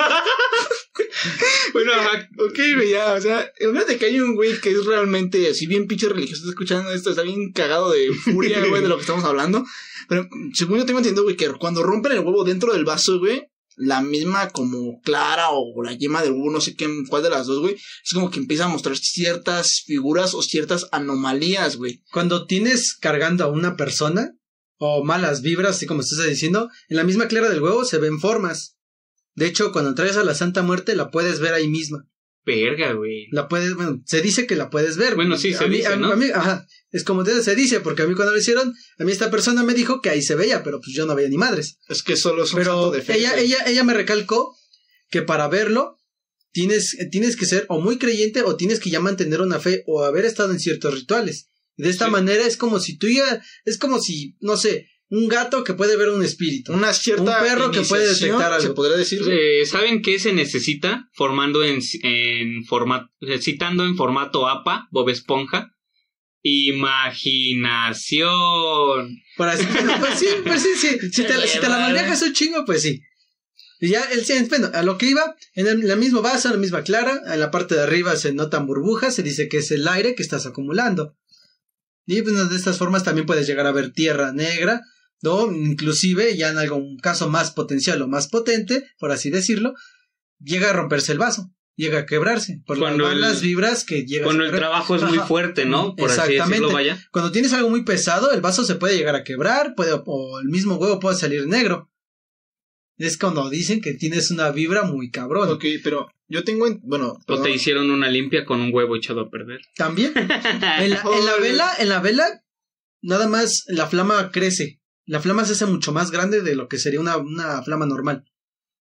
bueno, ajá. Ok, güey, ya, o sea, imagínate que hay un güey que es realmente así bien pinche religioso, está escuchando esto, está bien cagado de furia, güey, de lo que estamos hablando. Pero según yo tengo entendido, güey, que cuando rompen el huevo dentro del vaso, güey, la misma como clara o la yema del huevo, no sé qué, cuál de las dos, güey, es como que empieza a mostrar ciertas figuras o ciertas anomalías, güey. Cuando tienes cargando a una persona, o malas vibras, así como estás diciendo, en la misma clara del huevo se ven formas. De hecho, cuando traes a la Santa Muerte, la puedes ver ahí misma. Verga, güey. La puedes, bueno, se dice que la puedes ver. Bueno, sí, se a mí, dice, a, ¿no? a mí, ajá, es como te- se dice, porque a mí cuando lo hicieron, a mí esta persona me dijo que ahí se veía, pero pues yo no veía ni madres. Es que solo es un Pero de fe. ella, ella, ella me recalcó que para verlo tienes, tienes que ser o muy creyente o tienes que ya mantener una fe o haber estado en ciertos rituales. De esta Sí. manera es como si tú ya, es como si, no sé, un gato que puede ver un espíritu. Una cierta un perro que puede detectar algo. Se podría decir. Eh, ¿Saben qué se necesita? Formando en, en formato, citando en formato APA, Bob Esponja. Imaginación. Para pues sí, pues sí, sí. Si te, si te la manejas un chingo, pues sí. Y ya, el, bueno, a lo que iba, en el, la misma vaso, en la misma clara, en la parte de arriba se notan burbujas, se dice que es el aire que estás acumulando. Y pues, de estas formas también puedes llegar a ver tierra negra, o inclusive, ya en algún caso más potencial o más potente, por así decirlo, llega a romperse el vaso, llega a quebrarse, por Cuando las el- vibras que llegas Cuando a el trabajo es muy fuerte, ¿no? Por así Exactamente. decirlo, vaya. Cuando tienes algo muy pesado, el vaso se puede llegar a quebrar, puede, o el mismo huevo puede salir negro. Es cuando dicen que tienes una vibra muy cabrón. Ok, pero yo tengo, en- bueno, O te hicieron una limpia con un huevo echado a perder. También, en la, en la vela, en la vela, nada más la flama crece. La flama se hace mucho más grande de lo que sería una, una flama normal.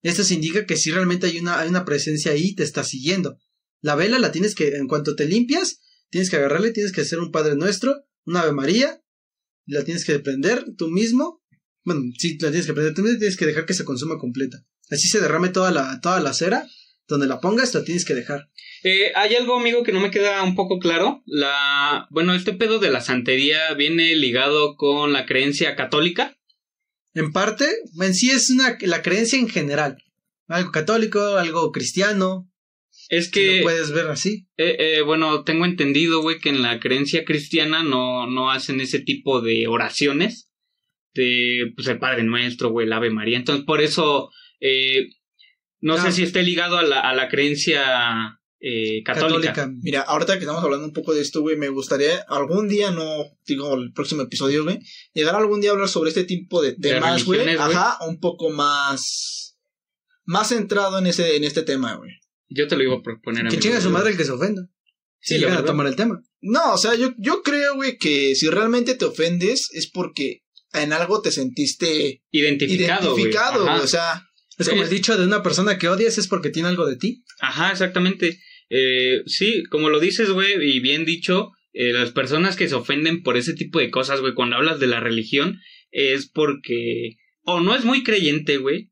Esto se indica que si realmente hay una, hay una presencia ahí, te está siguiendo. La vela la tienes que, en cuanto te limpias, tienes que agarrarle, tienes que hacer un Padre Nuestro, una Ave María, la tienes que prender tú mismo. Bueno, sí, la tienes que prender tú mismo tienes que dejar que se consuma completa. Así se derrame toda la, toda la cera, donde la pongas, la tienes que dejar. Eh, hay algo, amigo, que no me queda un poco claro. La, bueno, este pedo de la santería viene ligado con la creencia católica. En parte, en sí es una, la creencia en general. Algo católico, algo cristiano, Es que, lo puedes ver así. eh, eh, bueno, tengo entendido, güey, que en la creencia cristiana no, no hacen ese tipo de oraciones de, pues, el Padre Nuestro, güey, el Ave María. Entonces, por eso, eh, no Ah. sé si esté ligado a la, a la creencia eh, católica. Mira, ahorita que estamos hablando un poco de esto, güey, me gustaría algún día, no digo el próximo episodio, güey, llegar algún día a hablar sobre este tipo de temas, güey. Ajá, un poco más. Más centrado en ese, en este tema, güey. Yo te lo iba a proponer. Que amigo. chinga su madre el que se ofenda. Sí, Si a tomar el tema. No, o sea, yo, yo creo, güey, que si realmente te ofendes es porque en algo te sentiste Identificado, identificado, güey. O sea, Es como el dicho de una persona que odias es porque tiene algo de ti. Ajá, exactamente. Eh, sí, como lo dices, güey, y bien dicho, eh, las personas que se ofenden por ese tipo de cosas, güey, cuando hablas de la religión, es porque o no es muy creyente, güey,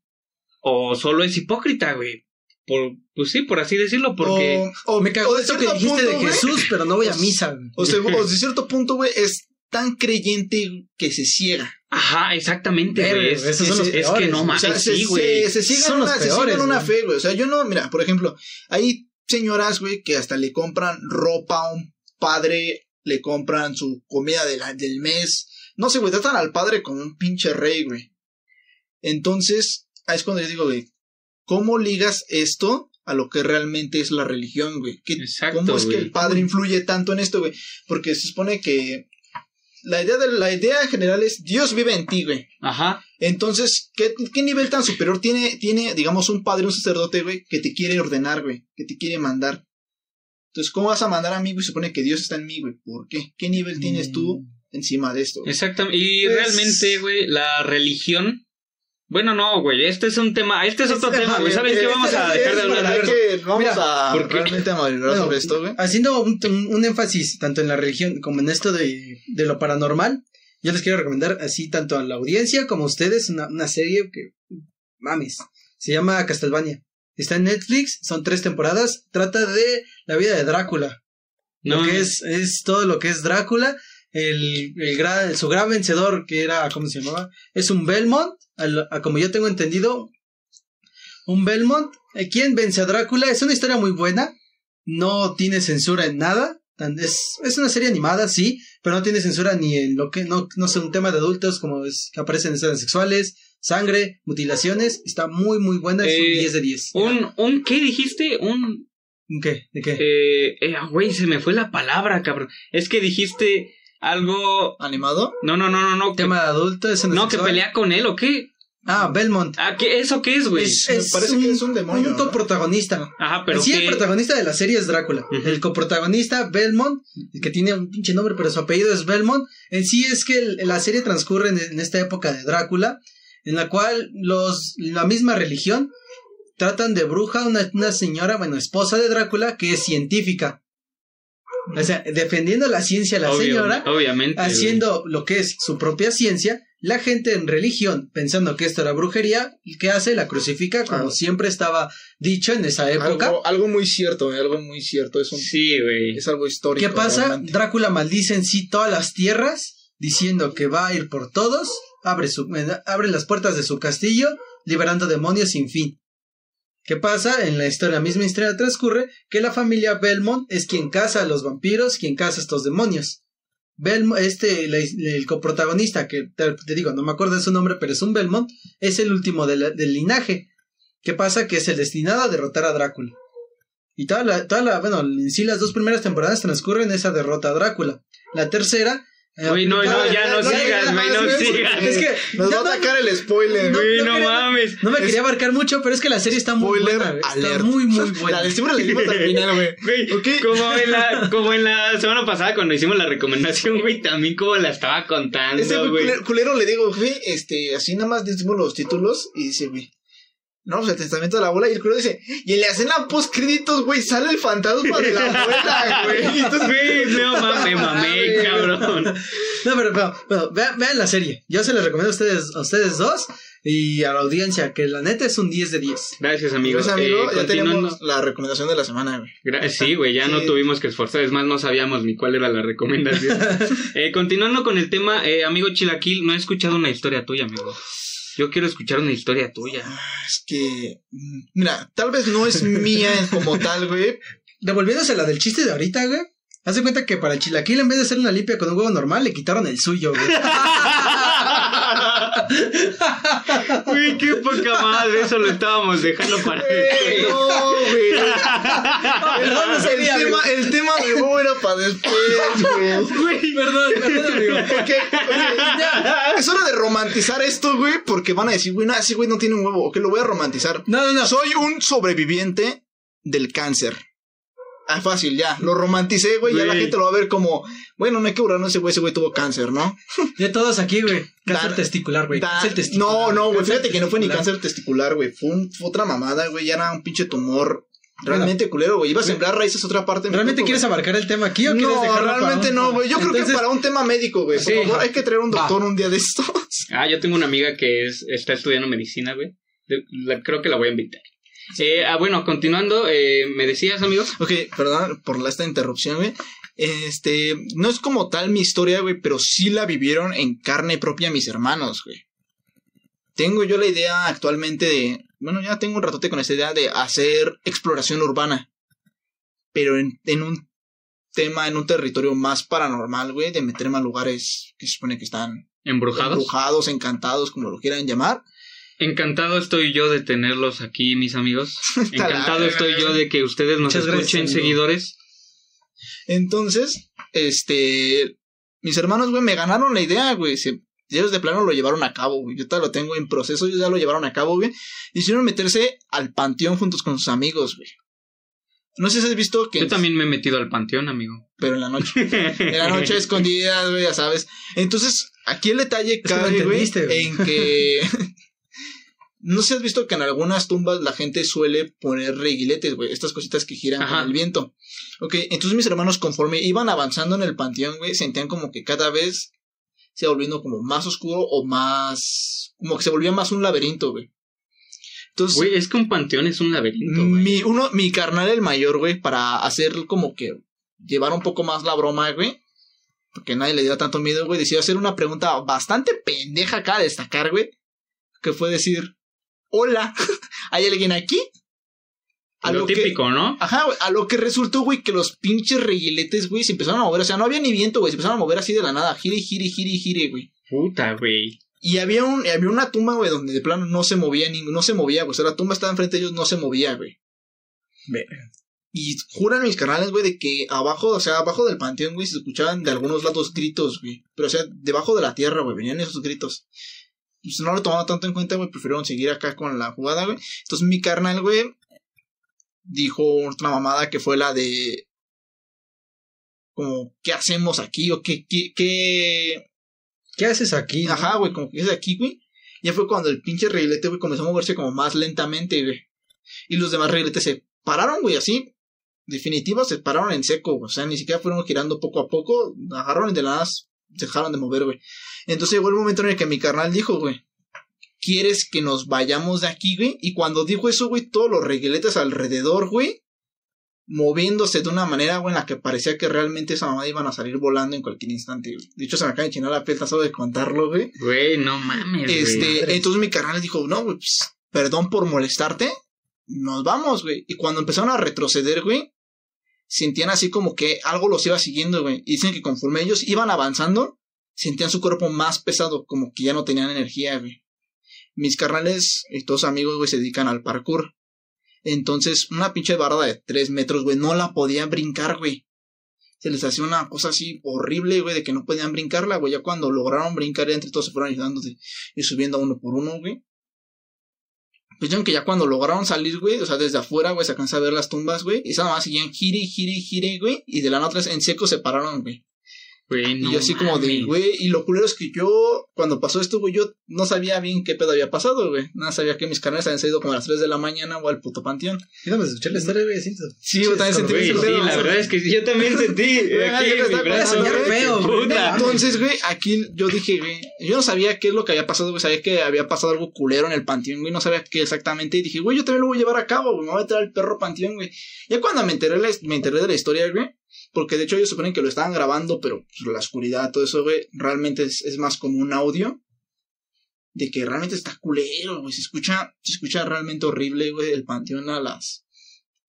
o solo es hipócrita, güey. Por, pues sí, por así decirlo, porque... o, o Me cagó esto que cierto dijiste punto, de Jesús, pero no voy a misa. güey. O, sea, o de cierto punto, güey, es tan creyente que se ciega. Ajá, exactamente, güey. Es, que no mames, O sea, se, sí, güey. se, se una, se ciega peores, en una fe, güey. O sea, yo no, mira, por ejemplo, hay señoras, güey, que hasta le compran ropa a un padre le compran su comida de la- del mes. No sé, güey, tratan al padre como un pinche rey, güey. Entonces, ahí es cuando yo digo, güey, ¿cómo ligas esto a lo que realmente es la religión, güey? ¿Qué- Exacto, ¿Cómo es que el padre influye tanto en esto, güey? Porque se supone que la idea, de, la idea general es Dios vive en ti, güey. Ajá. Entonces, ¿qué, ¿qué nivel tan superior tiene, tiene, digamos, un padre, un sacerdote, güey, que te quiere ordenar, güey, que te quiere mandar? Entonces, ¿cómo vas a mandar a mí, güey? Supone que Dios está en mí, güey. ¿Por qué? ¿Qué nivel tienes tú encima de esto? güey? Exactamente. Y Es- realmente, güey, la religión. Bueno, no, güey, este es un tema, este es otro Este tema, güey. ¿Saben qué? Vamos a dejar de hablar de esto. Vamos Mira, a realmente a Bueno, sobre esto, güey. Haciendo un, un- un énfasis tanto en la religión como en esto de, de lo paranormal, yo les quiero recomendar así tanto a la audiencia como a ustedes una, una serie que, mames, se llama Castlevania. Está en Netflix, son tres temporadas, trata de la vida de Drácula. No, lo que es, es todo lo que es Drácula, el, el gran, su gran vencedor que era, ¿cómo se llamaba? Es un Belmont, al- a como yo tengo entendido, un Belmont. Eh, ¿Quién vence a Drácula? Es una historia muy buena, no tiene censura en nada, es, es una serie animada, sí, pero no tiene censura ni en lo que, no, no sé, un tema de adultos como es que aparecen escenas sexuales, sangre, mutilaciones, está muy, muy buena, es un Eh, 10 de 10. Un, un, ¿qué dijiste? Un, ¿Un ¿Qué? ¿De qué? eh, eh, ah, güey, se me fue la palabra, cabrón. Es que dijiste algo, ¿Animado? no, no, no, no, no, que, tema de adultos, escenas no, que pelea con él, ¿o qué? Ah, Belmont. Ah, ¿qué, ¿eso qué es, güey? Es, es parece que es un demonio, Un ¿no? coprotagonista. Ajá, pero sí, qué... el protagonista de la serie es Drácula. Ujú. El coprotagonista, Belmont, que tiene un pinche nombre, pero su apellido es Belmont. En sí es que el- la serie transcurre en, en esta época de Drácula, en la cual los, la misma religión tratan de bruja a una, una señora, bueno, esposa de Drácula, que es científica. O sea, defendiendo la ciencia la Obvio- señora, Obviamente. güey. haciendo lo que es su propia ciencia, la gente en religión, pensando que esto era brujería, ¿qué hace? La crucifica, como Ah. siempre estaba dicho en esa época. Algo, algo muy cierto, güey, algo muy cierto. Es, un, Sí, güey. es algo histórico. ¿Qué pasa? realmente. Drácula maldice en sí todas las tierras, diciendo que va a ir por todos, abre, su, eh, abre las puertas de su castillo, liberando demonios sin fin. ¿Qué pasa? En la historia, misma historia transcurre que la familia Belmont es quien caza a los vampiros, quien caza a estos demonios. Belmont, este, el coprotagonista, que te, digo, no me acuerdo de su nombre, pero es un Belmont, es el último del linaje. ¿Qué pasa? Que es el destinado a derrotar a Drácula. Y toda la, toda la, bueno, en sí las dos primeras temporadas transcurren esa derrota a Drácula. La tercera. Eh, Güey, no, no, ya no sigas, ya, güey, no sigas. Es que Nos va a atacar el spoiler, no, güey. No mames. No me quería abarcar mucho, pero es que la serie está muy Spoiler buena. Está muy, muy buena. La siempre dimos al final, güey. Como en la, como en la semana pasada cuando hicimos la recomendación, güey, también como la estaba contando, güey culero le digo, güey, este, así nada más decimos los títulos y dice, güey. No, pues el testamento de la abuela y el culero dice, y en la escena post créditos, güey, sale el fantasma de la abuela, güey. Entonces, Güey, no mames, mamé, cabrón. No, pero, pero, pero vean, vean la serie. Yo se la recomiendo a ustedes, a ustedes dos y a la audiencia, que la neta es un 10 de 10. Gracias, amigos. Amigo, Eh, ya tenemos la recomendación de la semana, güey. Sí, güey, ya no tuvimos que esforzar. Es más, no sabíamos ni cuál era la recomendación. Eh, continuando con el tema, eh, amigo Chilaquil, no he escuchado una historia tuya, amigo. Yo quiero escuchar una historia tuya. Es que, mira, tal vez no es mía como tal, güey. Devolviéndose la del chiste de ahorita, güey. Haz de cuenta que para el chilaquil, en vez de hacer una limpia con un huevo normal, le quitaron el suyo, güey. Güey, qué poca madre, eso lo estábamos dejando para después. no, güey. perdón, el, tema, el tema de huevo era para después, güey. Güey, perdón, perdón, amigo. Porque, oye, ya, es hora de romantizar esto, güey, porque van a decir, güey, no, ese güey no tiene un huevo, ok, lo voy a romantizar. No, no, no. Soy un sobreviviente del cáncer. Ah, fácil, ya, lo romanticé, güey, ya la gente lo va a ver como, bueno, no hay que burlarnos, ese güey, ese güey tuvo cáncer, ¿no? De todos aquí, güey. Cáncer Da- testicular, güey. Cáncer testicular. no, no, güey, fíjate que no fue ni cáncer testicular, güey, fue, un- fue otra mamada, güey, ya era un pinche tumor realmente culero, güey, iba a sembrar raíces a otra parte. ¿Realmente cuerpo, quieres güey. abarcar el tema aquí o quieres No, dejarlo para realmente un- no, güey. Yo creo que Entonces, para un tema médico, güey. Por Sí. favor, hay que traer un Va. doctor un día de estos. Ah, yo tengo una amiga que es, está estudiando medicina, güey. Creo que la voy a invitar. Eh, ah, bueno, continuando, eh, ¿me decías, amigo? Ok, perdón por la- esta interrupción, güey. Este, no es como tal mi historia, güey, pero sí la vivieron en carne propia mis hermanos, güey. Tengo yo la idea actualmente de, bueno, ya tengo un ratote con esta idea de hacer exploración urbana. Pero en, en un tema, en un territorio más paranormal, güey, de meterme a lugares que se supone que están ¿Embrujados? embrujados, encantados, como lo quieran llamar. Encantado estoy yo de tenerlos aquí, mis amigos. Encantado estoy yo de que ustedes nos Muchas escuchen, seguidores. Entonces, este, mis hermanos, güey, me ganaron la idea, güey. Se- ellos de plano lo llevaron a cabo, güey. Yo todavía lo tengo en proceso, ellos ya lo llevaron a cabo, güey. Hicieron meterse al panteón juntos con sus amigos, güey. No sé si has visto que... Yo también me he metido al panteón, amigo. Pero en la noche. En la noche escondidas, güey, ya sabes. Entonces, aquí el detalle cabe, güey. en que... no sé si has visto que en algunas tumbas la gente suele poner reguiletes, güey. Estas cositas que giran Ajá. con el viento. Ok, entonces mis hermanos conforme iban avanzando en el panteón, güey, sentían como que cada vez se iba volviendo como más oscuro o más... Como que se volvía más un laberinto, güey. Entonces... Güey, es que un panteón es un laberinto, güey. Mi, uno, mi carnal el mayor, güey, para hacer como que llevar un poco más la broma, güey. Porque nadie le diera tanto miedo, güey. Decidió hacer una pregunta bastante pendeja acá a destacar, güey. Que fue decir, hola, ¿hay alguien aquí? A Lo típico, ¿no? Ajá, güey, a lo que resultó, güey, que los pinches reguiletes, güey, se empezaron a mover. O sea, no había ni viento, güey, se empezaron a mover así de la nada. Gire, gire, gire, gire, güey. Puta, güey. Y había un, había una tumba, güey, donde de plano no se movía, ni, no se movía, güey. O sea, la tumba estaba enfrente de ellos, no se movía, güey. Y juran mis canales, güey, de que abajo, o sea, abajo del panteón, güey, se escuchaban de algunos lados gritos, güey. Pero, o sea, debajo de la tierra, güey, venían esos gritos. Pues no lo tomaban tanto en cuenta, güey, prefirieron seguir acá con la jugada, güey. Entonces mi carnal, güey, dijo otra mamada que fue la de... Como, ¿qué hacemos aquí? O qué, qué, qué, ¿Qué haces aquí? Ajá, güey, como que es de aquí, güey. Ya fue cuando el pinche reguilete, güey, comenzó a moverse como más lentamente, güey. Y los demás reguiletes se pararon, güey, así. Definitiva, se pararon en seco, güey. O sea, ni siquiera fueron girando poco a poco. Agarraron y de la nada se dejaron de mover, güey. Entonces llegó el momento en el que mi carnal dijo, güey. ¿Quieres que nos vayamos de aquí, güey? Y cuando dijo eso, güey, todos los reguiletes alrededor, güey, moviéndose de una manera, güey, en la que parecía que realmente esa mamá iban a salir volando en cualquier instante, güey. De hecho, se me acaba de chinar la piel, solo de contarlo, güey. Güey, no mames, güey. Este, madre. entonces mi carnal dijo, no, güey, pues, perdón por molestarte, nos vamos, güey. Y cuando empezaron a retroceder, güey, sentían así como que algo los iba siguiendo, güey. Y dicen que conforme ellos iban avanzando, sentían su cuerpo más pesado, como que ya no tenían energía, güey. Mis carnales y todos amigos, güey, se dedican al parkour. Entonces, una pinche barda de tres metros, güey, no la podían brincar, güey. Se les hacía una cosa así horrible, güey, de que no podían brincarla, güey. Ya cuando lograron brincar, entre todos se fueron ayudándose y subiendo uno por uno, güey. Pues que ya cuando lograron salir, güey, o sea, desde afuera, güey, se alcanza a ver las tumbas, güey. Y nada más seguían gire, gire, gire, güey. Y de la otra en seco se pararon, güey. Güey, no y yo así como de, güey, y lo culero es que yo, cuando pasó esto, güey, yo no sabía bien qué pedo había pasado, güey. Nada, sabía que mis carnales habían salido como a las 3 de la mañana o al puto panteón. Y no me escuché la historia, güey, siento. Sí, yo también sentí Güey, sí, pedo, la verdad es que sí, yo también sentí aquí yo me mi brazo. feo. Puta. Entonces, güey, aquí yo dije, güey, yo no sabía qué es lo que había pasado, güey, sabía que había pasado algo culero en el panteón, güey, no sabía qué exactamente, y dije, güey, yo también lo voy a llevar a cabo, güey, me voy a meter al perro panteón, güey. Ya cuando me enteré, la- me enteré de la historia, güey, porque de hecho ellos suponen que lo estaban grabando, pero pues, la oscuridad, todo eso, güey, realmente es, es más como un audio, de que realmente está culero, güey, se escucha, se escucha realmente horrible, güey, el panteón a las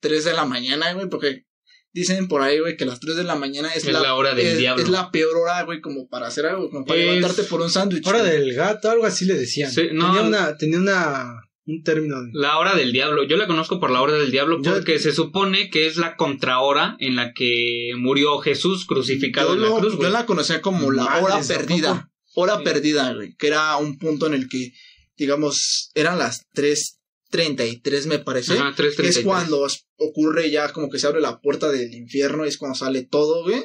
3 de la mañana, güey, porque dicen por ahí, güey, que las 3 de la mañana es, Es la hora del es, diablo. es la peor hora, güey, como para hacer algo, como para Es- levantarte por un sándwich. Hora güey. del gato, algo así le decían. Sí, no. tenía una, tenía una, un término de... La hora del diablo. Yo la conozco por la hora del diablo Yo- porque se supone que es la contrahora en la que murió Jesús crucificado yo, en la lo- cruz, yo güey. la conocía como la hora perdida. Hora Sí. perdida, güey. Que era un punto en el que, digamos, eran las 3.33, me parece. Ajá, que es 3:33. cuando ocurre ya como que se abre la puerta del infierno, es cuando sale todo, güey.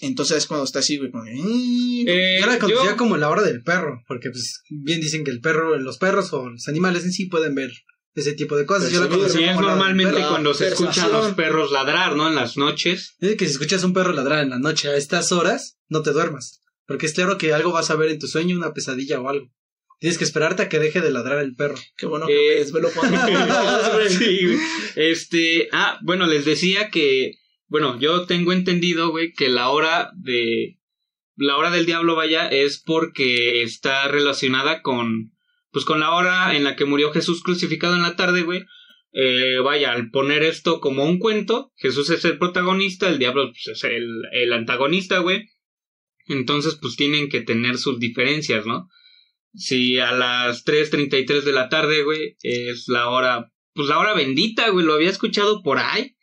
Entonces es cuando está así, güey, como, "Mm". Eh, Yo la conocía yo- como la hora del perro, porque pues bien dicen que el perro, los perros o los animales en sí pueden ver ese tipo de cosas. Yo la Percibir, conocía Sí, es como normalmente perro. cuando se escuchan los perros ladrar, ¿no? En las noches. Dice que si escuchas un perro ladrar en la noche a estas horas, no te duermas. Porque es claro que algo vas a ver en tu sueño, una pesadilla o algo. Tienes que esperarte a que deje de ladrar el perro. Qué bueno Eh, que desvelo cuando... Sí. Este, ah, bueno, les decía que, bueno, yo tengo entendido, güey, que la hora de, la hora del diablo, vaya, es porque está relacionada con, pues con la hora en la que murió Jesús crucificado en la tarde, güey, eh, vaya, al poner esto como un cuento, Jesús es el protagonista, el diablo pues, es el, el antagonista, güey. Entonces, pues tienen que tener sus diferencias, ¿no? Si a las 3.33 de la tarde, güey, es la hora, pues la hora bendita, güey, lo había escuchado por ahí,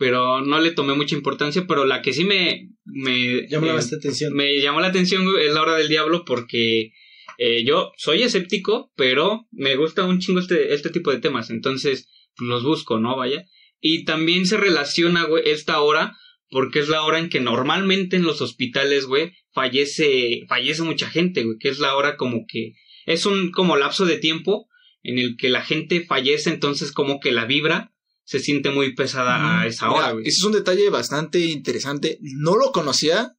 pero no le tomé mucha importancia, pero la que sí me... me Llamó eh, bastante atención. me llamó la atención es la hora del diablo porque eh, yo soy escéptico, pero me gusta un chingo este, este tipo de temas, entonces pues, los busco, ¿no? Vaya. Y también se relaciona, güey, esta hora porque es la hora en que normalmente en los hospitales, güey, fallece, fallece mucha gente, güey, que es la hora como que es un como lapso de tiempo en el que la gente fallece, entonces como que la vibra se siente muy pesada a esa hora, Mira, güey. ese es un detalle bastante interesante. No lo conocía,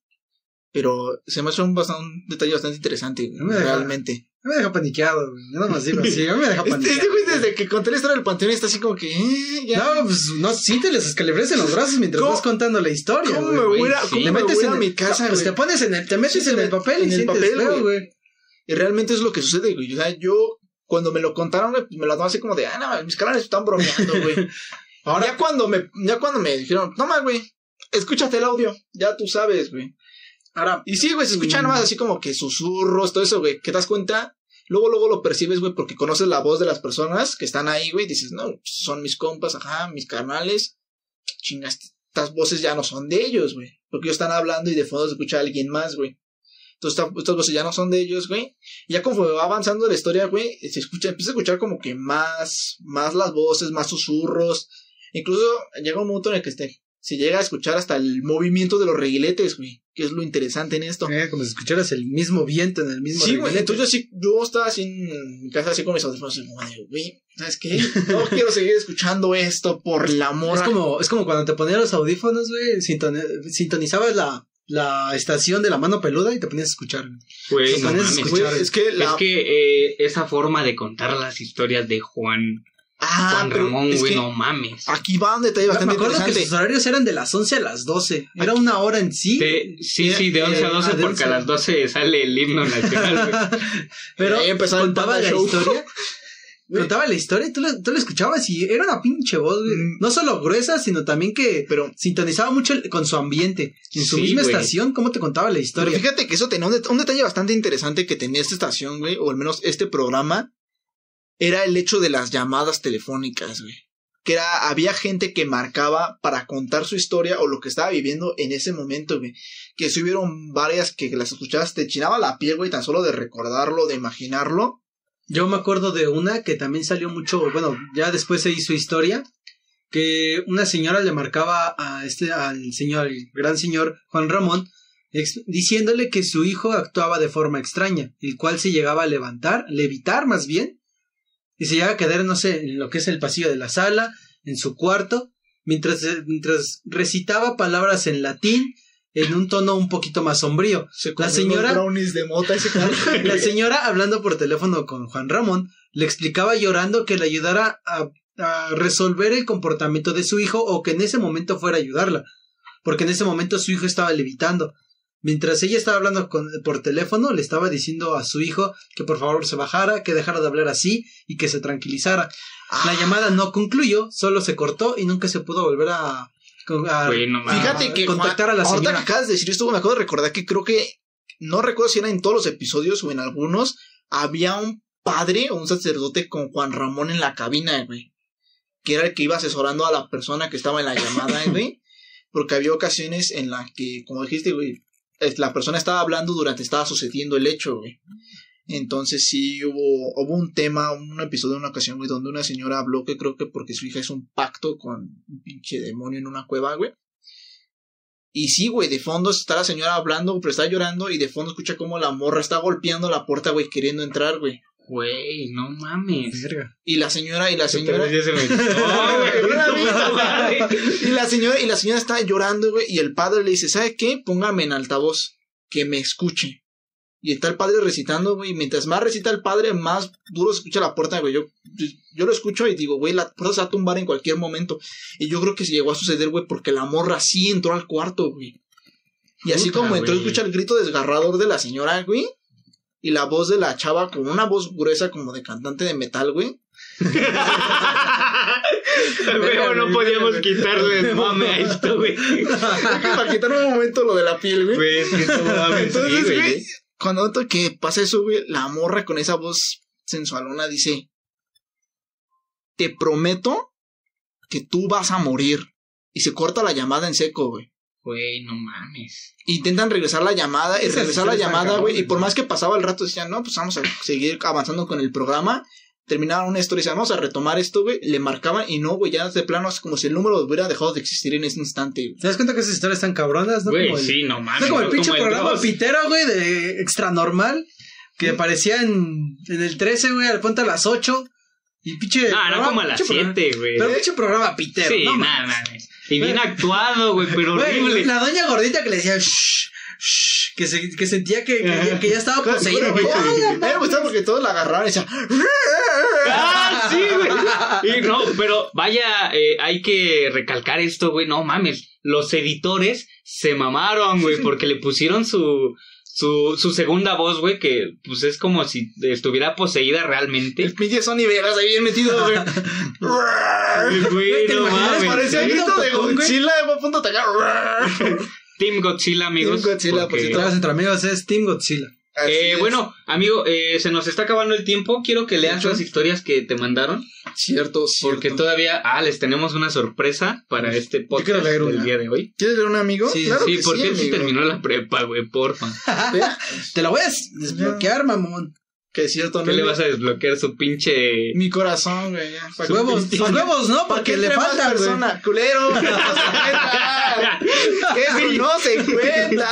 pero se me hace un, bastante- un detalle bastante interesante, No me deja- realmente. A mí me deja paniqueado, güey. Yo nomás digo así, a mí me deja Este, paniqueado. este güey desde que conté la historia del panteón está así como que... eh, ya. No, pues no sientes los escalibres en los brazos mientras ¿Cómo- vas contando la historia, ¿Cómo güey. me voy a, sí. cómo Te me metes voy a en el- mi casa, pues te pones en el, te metes Sí, en el papel y en el sientes papel, güey. Y realmente es lo que sucede, güey. O sea, yo, cuando me lo contaron, güey, pues me lo tomé así como de, ah, no, mis canales están bromeando, güey. Ahora, ya cuando me, ya cuando me dijeron, no más, güey, escúchate el audio, ya tú sabes, güey. Ahora, Y sí, güey, se escucha Mm. nomás así como que susurros, todo eso, güey, que te das cuenta, luego, luego lo percibes, güey, porque conoces la voz de las personas que están ahí, güey, dices, no, son mis compas, ajá, mis canales, chingas, estas voces ya no son de ellos, güey, porque ellos están hablando y de fondo se escucha a alguien más, güey. Entonces esta- estas voces ya no son de ellos, güey. Y ya conforme va avanzando la historia, güey, se escucha, empieza a escuchar como que más, más las voces, más susurros. Incluso llega un momento en el que este, se llega a escuchar hasta el movimiento de los reguiletes, güey, que es lo interesante en esto. eh, como si escucharas el mismo viento en el mismo Sí, güey. Entonces yo sí, yo estaba así en mi casa así con mis audífonos, como de, güey, ¿sabes qué? No quiero seguir escuchando esto por el amor. Es como, es como cuando te ponías los audífonos, güey, sintoni- sintonizabas la, la estación de la mano peluda y te ponías a escuchar. güey. No mames. escuchar. Güey, es que la... Es que eh, esa forma de contar las historias de Juan, ah, Juan Ramón, güey, no mames. Aquí va un detalle Me bastante acuerdo que sus horarios eran de las 11 a las 12. Era una hora en sí. De- sí, sí, de 11 a eh, 12 ah, de porque 11. a las 12 sale el himno nacional, güey. Pero Ahí empezaba el contaba Panda la Show. historia. Contaba la historia tú la, tú escuchabas y era una pinche voz, güey. Mm. No solo gruesa, sino también que Pero, sintonizaba mucho el- con su ambiente. En su Sí, misma güey. estación, cómo te contaba la pero historia. fíjate que eso tenía un, det- un detalle bastante interesante que tenía esta estación, güey, o al menos este programa, era el hecho de las llamadas telefónicas, güey. Que era, había gente que marcaba para contar su historia o lo que estaba viviendo en ese momento, güey. Que si hubieron varias que las escuchabas, te chinaba la piel, güey, tan solo de recordarlo, de imaginarlo. Yo me acuerdo de una que también salió mucho, bueno, ya después se hizo historia, que una señora le marcaba a este, al señor, gran señor Juan Ramón, diciéndole que su hijo actuaba de forma extraña, el cual se llegaba a levantar, levitar más bien, y se llegaba a quedar, no sé, en lo que es el pasillo de la sala, en su cuarto, mientras, mientras recitaba palabras en latín, en un tono un poquito más sombrío. Se La señora- brownies de mota ese cabrón. La señora, hablando por teléfono con Juan Ramón, le explicaba llorando que le ayudara a, a resolver el comportamiento de su hijo o que en ese momento fuera a ayudarla, porque en ese momento su hijo estaba levitando. Mientras ella estaba hablando con- por teléfono, le estaba diciendo a su hijo que por favor se bajara, que dejara de hablar así y que se tranquilizara. La llamada no concluyó, solo se cortó y nunca se pudo volver a, a- Güey, no mames. Fíjate que contactar a la ahorita señora. que acabas de decir esto, me acabo de recordar que creo que no recuerdo si era en todos los episodios o en algunos había un padre o un sacerdote con Juan Ramón en la cabina, güey, que era el que iba asesorando a la persona que estaba en la llamada, güey, porque había ocasiones en las que, como dijiste, güey, la persona estaba hablando durante estaba sucediendo el hecho, güey. Entonces sí hubo, hubo un tema, un episodio, una ocasión, güey, donde una señora habló que creo que porque su hija hizo un pacto con un pinche demonio en una cueva, güey. Y sí, güey, de fondo está la señora hablando, pero está llorando y de fondo escucha como la morra está golpeando la puerta, güey, queriendo entrar, güey. Güey, no mames. Verga. Y la señora y la señora se me y la señora y la señora está llorando, güey, y el padre le dice, "¿Sabe qué? Póngame en altavoz, que me escuche." Y está el padre recitando, güey, y mientras más recita el padre, más duro se escucha la puerta, güey. Yo, yo, yo lo escucho y digo, güey, la puerta se va a tumbar en cualquier momento. Y yo creo que se llegó a suceder, güey, porque la morra sí entró al cuarto, güey. Y así Puta, como entró, güey. escucha el grito desgarrador de la señora, güey. Y la voz de la chava con una voz gruesa como de cantante de metal, güey. No podíamos quitarle el mame a esto, güey. Para quitar un momento lo de la piel, güey. Güey, es que Entonces, güey, cuando noto que pasa eso, güey, la morra con esa voz sensualona dice: Te prometo que tú vas a morir. Y se corta la llamada en seco, güey. Güey, no mames. Intentan regresar la llamada y regresar la llamada, güey. Y por más que pasaba el rato, decían, no, pues vamos a seguir avanzando con el programa. Terminaban una historia y decían, vamos a retomar esto, güey. Le marcaban y no, güey, ya de plano es como si el número hubiera dejado de existir en ese instante, güey. ¿Te das cuenta que esas historias están cabronas? ¿no? Güey, como el, sí, no mames. no como el no pinche como programa pitero, güey, de extra normal. Que aparecía en, en el 13, güey, al punto a las 8. Y pinche. No, no programa- como a las pinche programa- 7, güey. Pero pinche programa pitero, Sí, no nada, mames. mames. Y bien actuado, güey, pero horrible. la doña gordita que le decía shh, shh, que, se, que sentía que, que, ya- que ya estaba poseída, güey. A mí me gustaba porque todos la agarraban y decían, Ah, sí, güey. Y no, pero vaya, eh, hay que recalcar esto, güey. No mames. Los editores se mamaron, güey, porque le pusieron su, su, su segunda voz, güey, que pues es como si estuviera poseída realmente. el pinche Sony Vegas ahí bien metido, güey. Güey, ¿te no imaginas? mames. Parecía grito de. Godzilla, güey, a punto de atacar. Team Godzilla, amigos. Team Godzilla, porque- por si Todas entre amigos es Team Godzilla. Eh, es. bueno, amigo, eh, se nos está acabando el tiempo. Quiero que leas Mucho. las historias que te mandaron. Cierto, cierto. Porque todavía, ah, les tenemos una sorpresa para este quiero podcast leer del día de hoy. ¿Quieres ver un amigo? Sí, claro sí, que porque él sí terminó la prepa, güey, porfa. Te la voy a des- desbloquear, mamón. Que es cierto, ¿Qué no le es vas a desbloquear su pinche... Mi corazón, güey. Sus huevos, sus huevos, ¿no? ¿Para Porque qué le falta, persona? Culero. No se cuenta. Eso no se cuenta.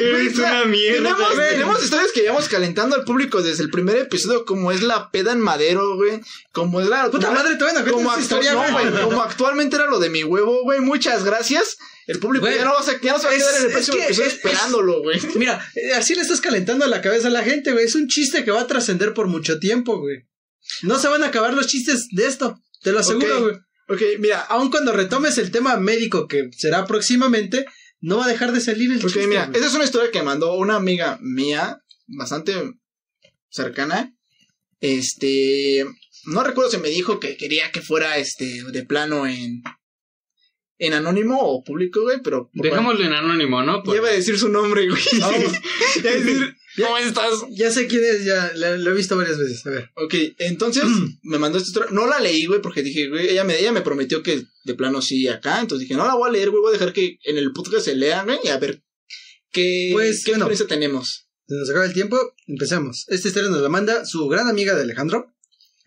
Eres una mierda, Tenemos, güey. tenemos historias que llevamos calentando al público desde el primer episodio, como es la peda en madero, güey. Como es la. Puta madre, todavía no como, historia, güey, como actualmente era lo de mi huevo, güey. Muchas gracias. El público Güey, ya, no va a, se- ya no se va a quedar en el es próximo que episodio es- esperándolo, güey. Mira, así le estás calentando la cabeza a la gente, güey. Es un chiste que va a trascender por mucho tiempo, güey. No se van a acabar los chistes de esto. Te lo aseguro, güey. Ok, mira. Aun cuando retomes el tema médico que será próximamente, no va a dejar de salir el Ok, chiste. mira, güey. esa es una historia que mandó una amiga mía, bastante cercana. Este, no recuerdo si me dijo que quería que fuera este de plano en en anónimo o público, güey, pero Dejémoslo en anónimo, ¿no? Pues, ya iba a decir su nombre, güey. Vamos. Ya decir, ¿cómo estás? Ya sé quién es, ya la- lo he visto varias veces. A ver. Ok, entonces me mandó esta historia. No la leí, güey, porque dije, güey, ella me, ella me prometió que de plano sí acá. Entonces dije, no la voy a leer, güey, voy a dejar que en el podcast se lea, güey, y a ver qué, Pues, qué bueno. experiencia tenemos. Se nos acaba el tiempo, empecemos. Esta historia nos la manda su gran amiga de Alejandro.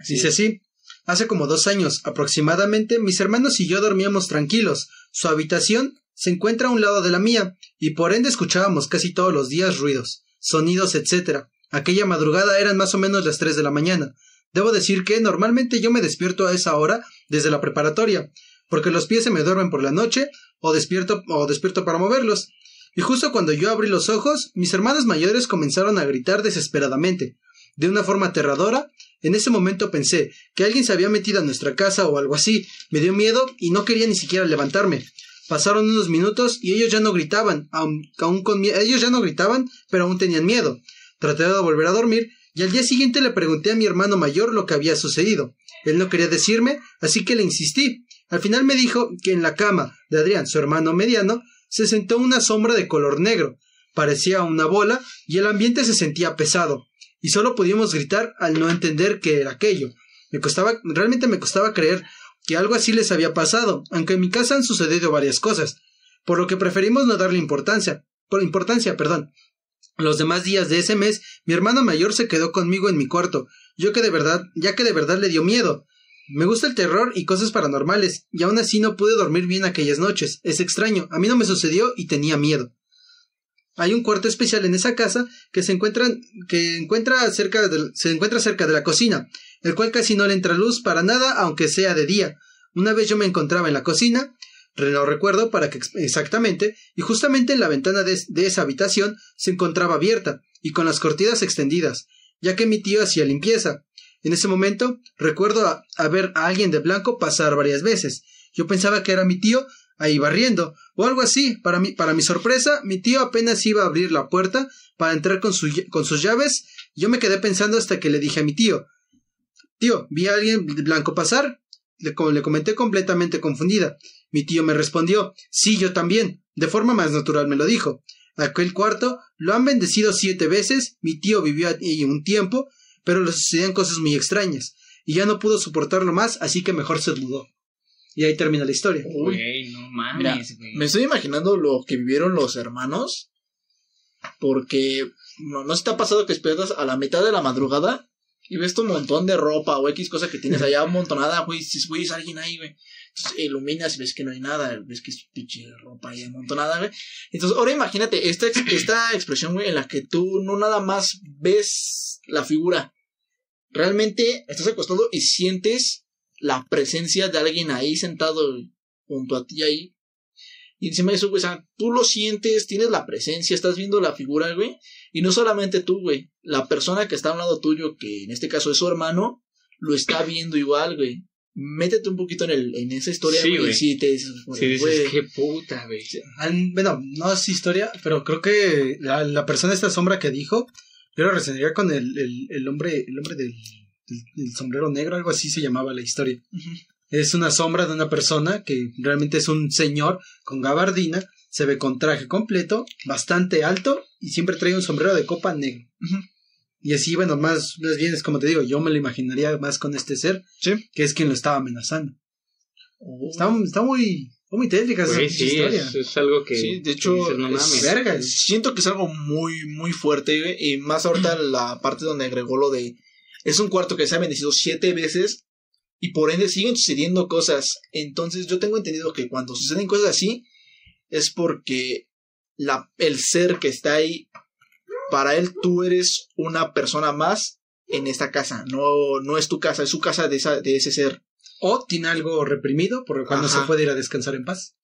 Dice así. Hace como dos años aproximadamente, mis hermanos y yo dormíamos tranquilos. Su habitación se encuentra a un lado de la mía, y por ende escuchábamos casi todos los días ruidos, sonidos, etc. Aquella madrugada eran más o menos las tres de la mañana. Debo decir que normalmente yo me despierto a esa hora desde la preparatoria, porque los pies se me duermen por la noche, o despierto, o despierto para moverlos. Y justo cuando yo abrí los ojos, mis hermanos mayores comenzaron a gritar desesperadamente. De una forma aterradora, en ese momento pensé que alguien se había metido a nuestra casa o algo así. Me dio miedo y no quería ni siquiera levantarme. Pasaron unos minutos y ellos ya no gritaban, aun, con ellos ya no gritaban, pero aún tenían miedo. Traté de volver a dormir y al día siguiente le pregunté a mi hermano mayor lo que había sucedido. Él no quería decirme, así que le insistí. Al final me dijo que en la cama de Adrián, su hermano mediano, se sentó una sombra de color negro. Parecía una bola y el ambiente se sentía pesado. Y solo podíamos gritar al no entender qué era aquello. Me costaba, realmente me costaba creer que algo así les había pasado, aunque en mi casa han sucedido varias cosas, por lo que preferimos no darle importancia, por importancia, perdón. Los demás días de ese mes, mi hermana mayor se quedó conmigo en mi cuarto, yo que de verdad, ya que de verdad le dio miedo. Me gusta el terror y cosas paranormales, y aún así no pude dormir bien aquellas noches. Es extraño, a mí no me sucedió y tenía miedo. Hay un cuarto especial en esa casa que se encuentra, que encuentra cerca de, se encuentra cerca de la cocina, el cual casi no le entra luz para nada, aunque sea de día. Una vez yo me encontraba en la cocina, no recuerdo para qué ex- exactamente, y justamente en la ventana de, de esa habitación se encontraba abierta y con las cortinas extendidas, ya que mi tío hacía limpieza. En ese momento recuerdo a, a ver a alguien de blanco pasar varias veces. Yo pensaba que era mi tío ahí barriendo o algo así. Para mi, para mi sorpresa, mi tío apenas iba a abrir la puerta para entrar con, con sus llaves. Yo me quedé pensando hasta que le dije a mi tío, Tío, vi a alguien blanco pasar. Le, co- le comenté completamente confundida. Mi tío me respondió, sí, yo también. De forma más natural me lo dijo. Aquel cuarto lo han bendecido siete veces. Mi tío vivió ahí un tiempo, pero le sucedían cosas muy extrañas. Y ya no pudo soportarlo más, así que mejor se mudó. Y ahí termina la historia. Uy. Güey, no Mira, mames, güey. me estoy imaginando lo que vivieron los hermanos. Porque no, no se te ha pasado que despiertas a la mitad de la madrugada y ves tu montón de ropa o X cosa que tienes allá amontonada, güey. Dices, güey, es alguien ahí, güey. Entonces iluminas y ves que no hay nada, ves que es pinche ropa ahí amontonada, güey. Entonces, ahora imagínate esta, ex- esta expresión, güey, en la que tú no nada más ves la figura. Realmente estás acostado y sientes la presencia de alguien ahí sentado junto a ti ahí. Y encima de eso, güey, o sea, tú lo sientes, tienes la presencia, estás viendo la figura, güey. Y no solamente tú, güey. La persona que está a un lado tuyo, que en este caso es su hermano, lo está viendo igual, güey. Métete un poquito en, el, en esa historia, Sí, güey. sí, te dices, güey, Sí, dices, qué puta, güey. Bueno, no es historia, pero creo que la, la persona esta sombra que dijo, yo lo reseñaría con el, el, el hombre, el hombre del, del sombrero negro, algo así se llamaba la historia. Es una sombra de una persona que realmente es un señor con gabardina, se ve con traje completo, bastante alto y siempre trae un sombrero de copa negro. Y así, bueno, más, más bien es como te digo, yo me lo imaginaría más con este ser, Sí. que es quien lo estaba amenazando. Oh. Está, está muy, muy tétrica esa sí, historia. es, es algo que. Sí, de hecho, que dices, no es mames. verga. siento que es algo muy, muy fuerte. Y más ahorita la parte donde agregó lo de. Es un cuarto que se ha bendecido siete veces. Y por ende siguen sucediendo cosas. Entonces yo tengo entendido que cuando suceden cosas así. Es porque la, el ser que está ahí. Para él tú eres una persona más en esta casa. No, no es tu casa, es su casa de, esa, de ese ser. O tiene algo reprimido, por lo cual no Ajá. se puede ir a descansar en paz.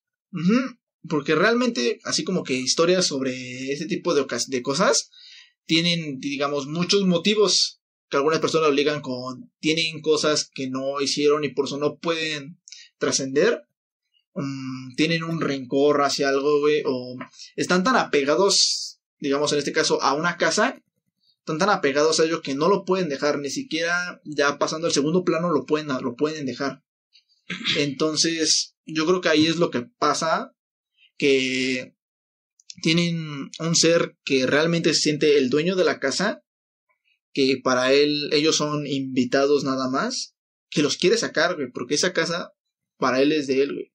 Porque realmente, así como que historias sobre este tipo de, de cosas, tienen, digamos, muchos motivos que algunas personas lo ligan con, tienen cosas que no hicieron y por eso no pueden trascender, Mm, tienen un rencor hacia algo, güey, o están tan apegados, digamos, en este caso, a una casa, están tan apegados a ello que no lo pueden dejar, ni siquiera ya pasando al segundo plano lo pueden, lo pueden dejar. Entonces, yo creo que ahí es lo que pasa, que tienen un ser que realmente se siente el dueño de la casa, que para él ellos son invitados nada más, que los quiere sacar, güey, porque esa casa para él es de él, güey.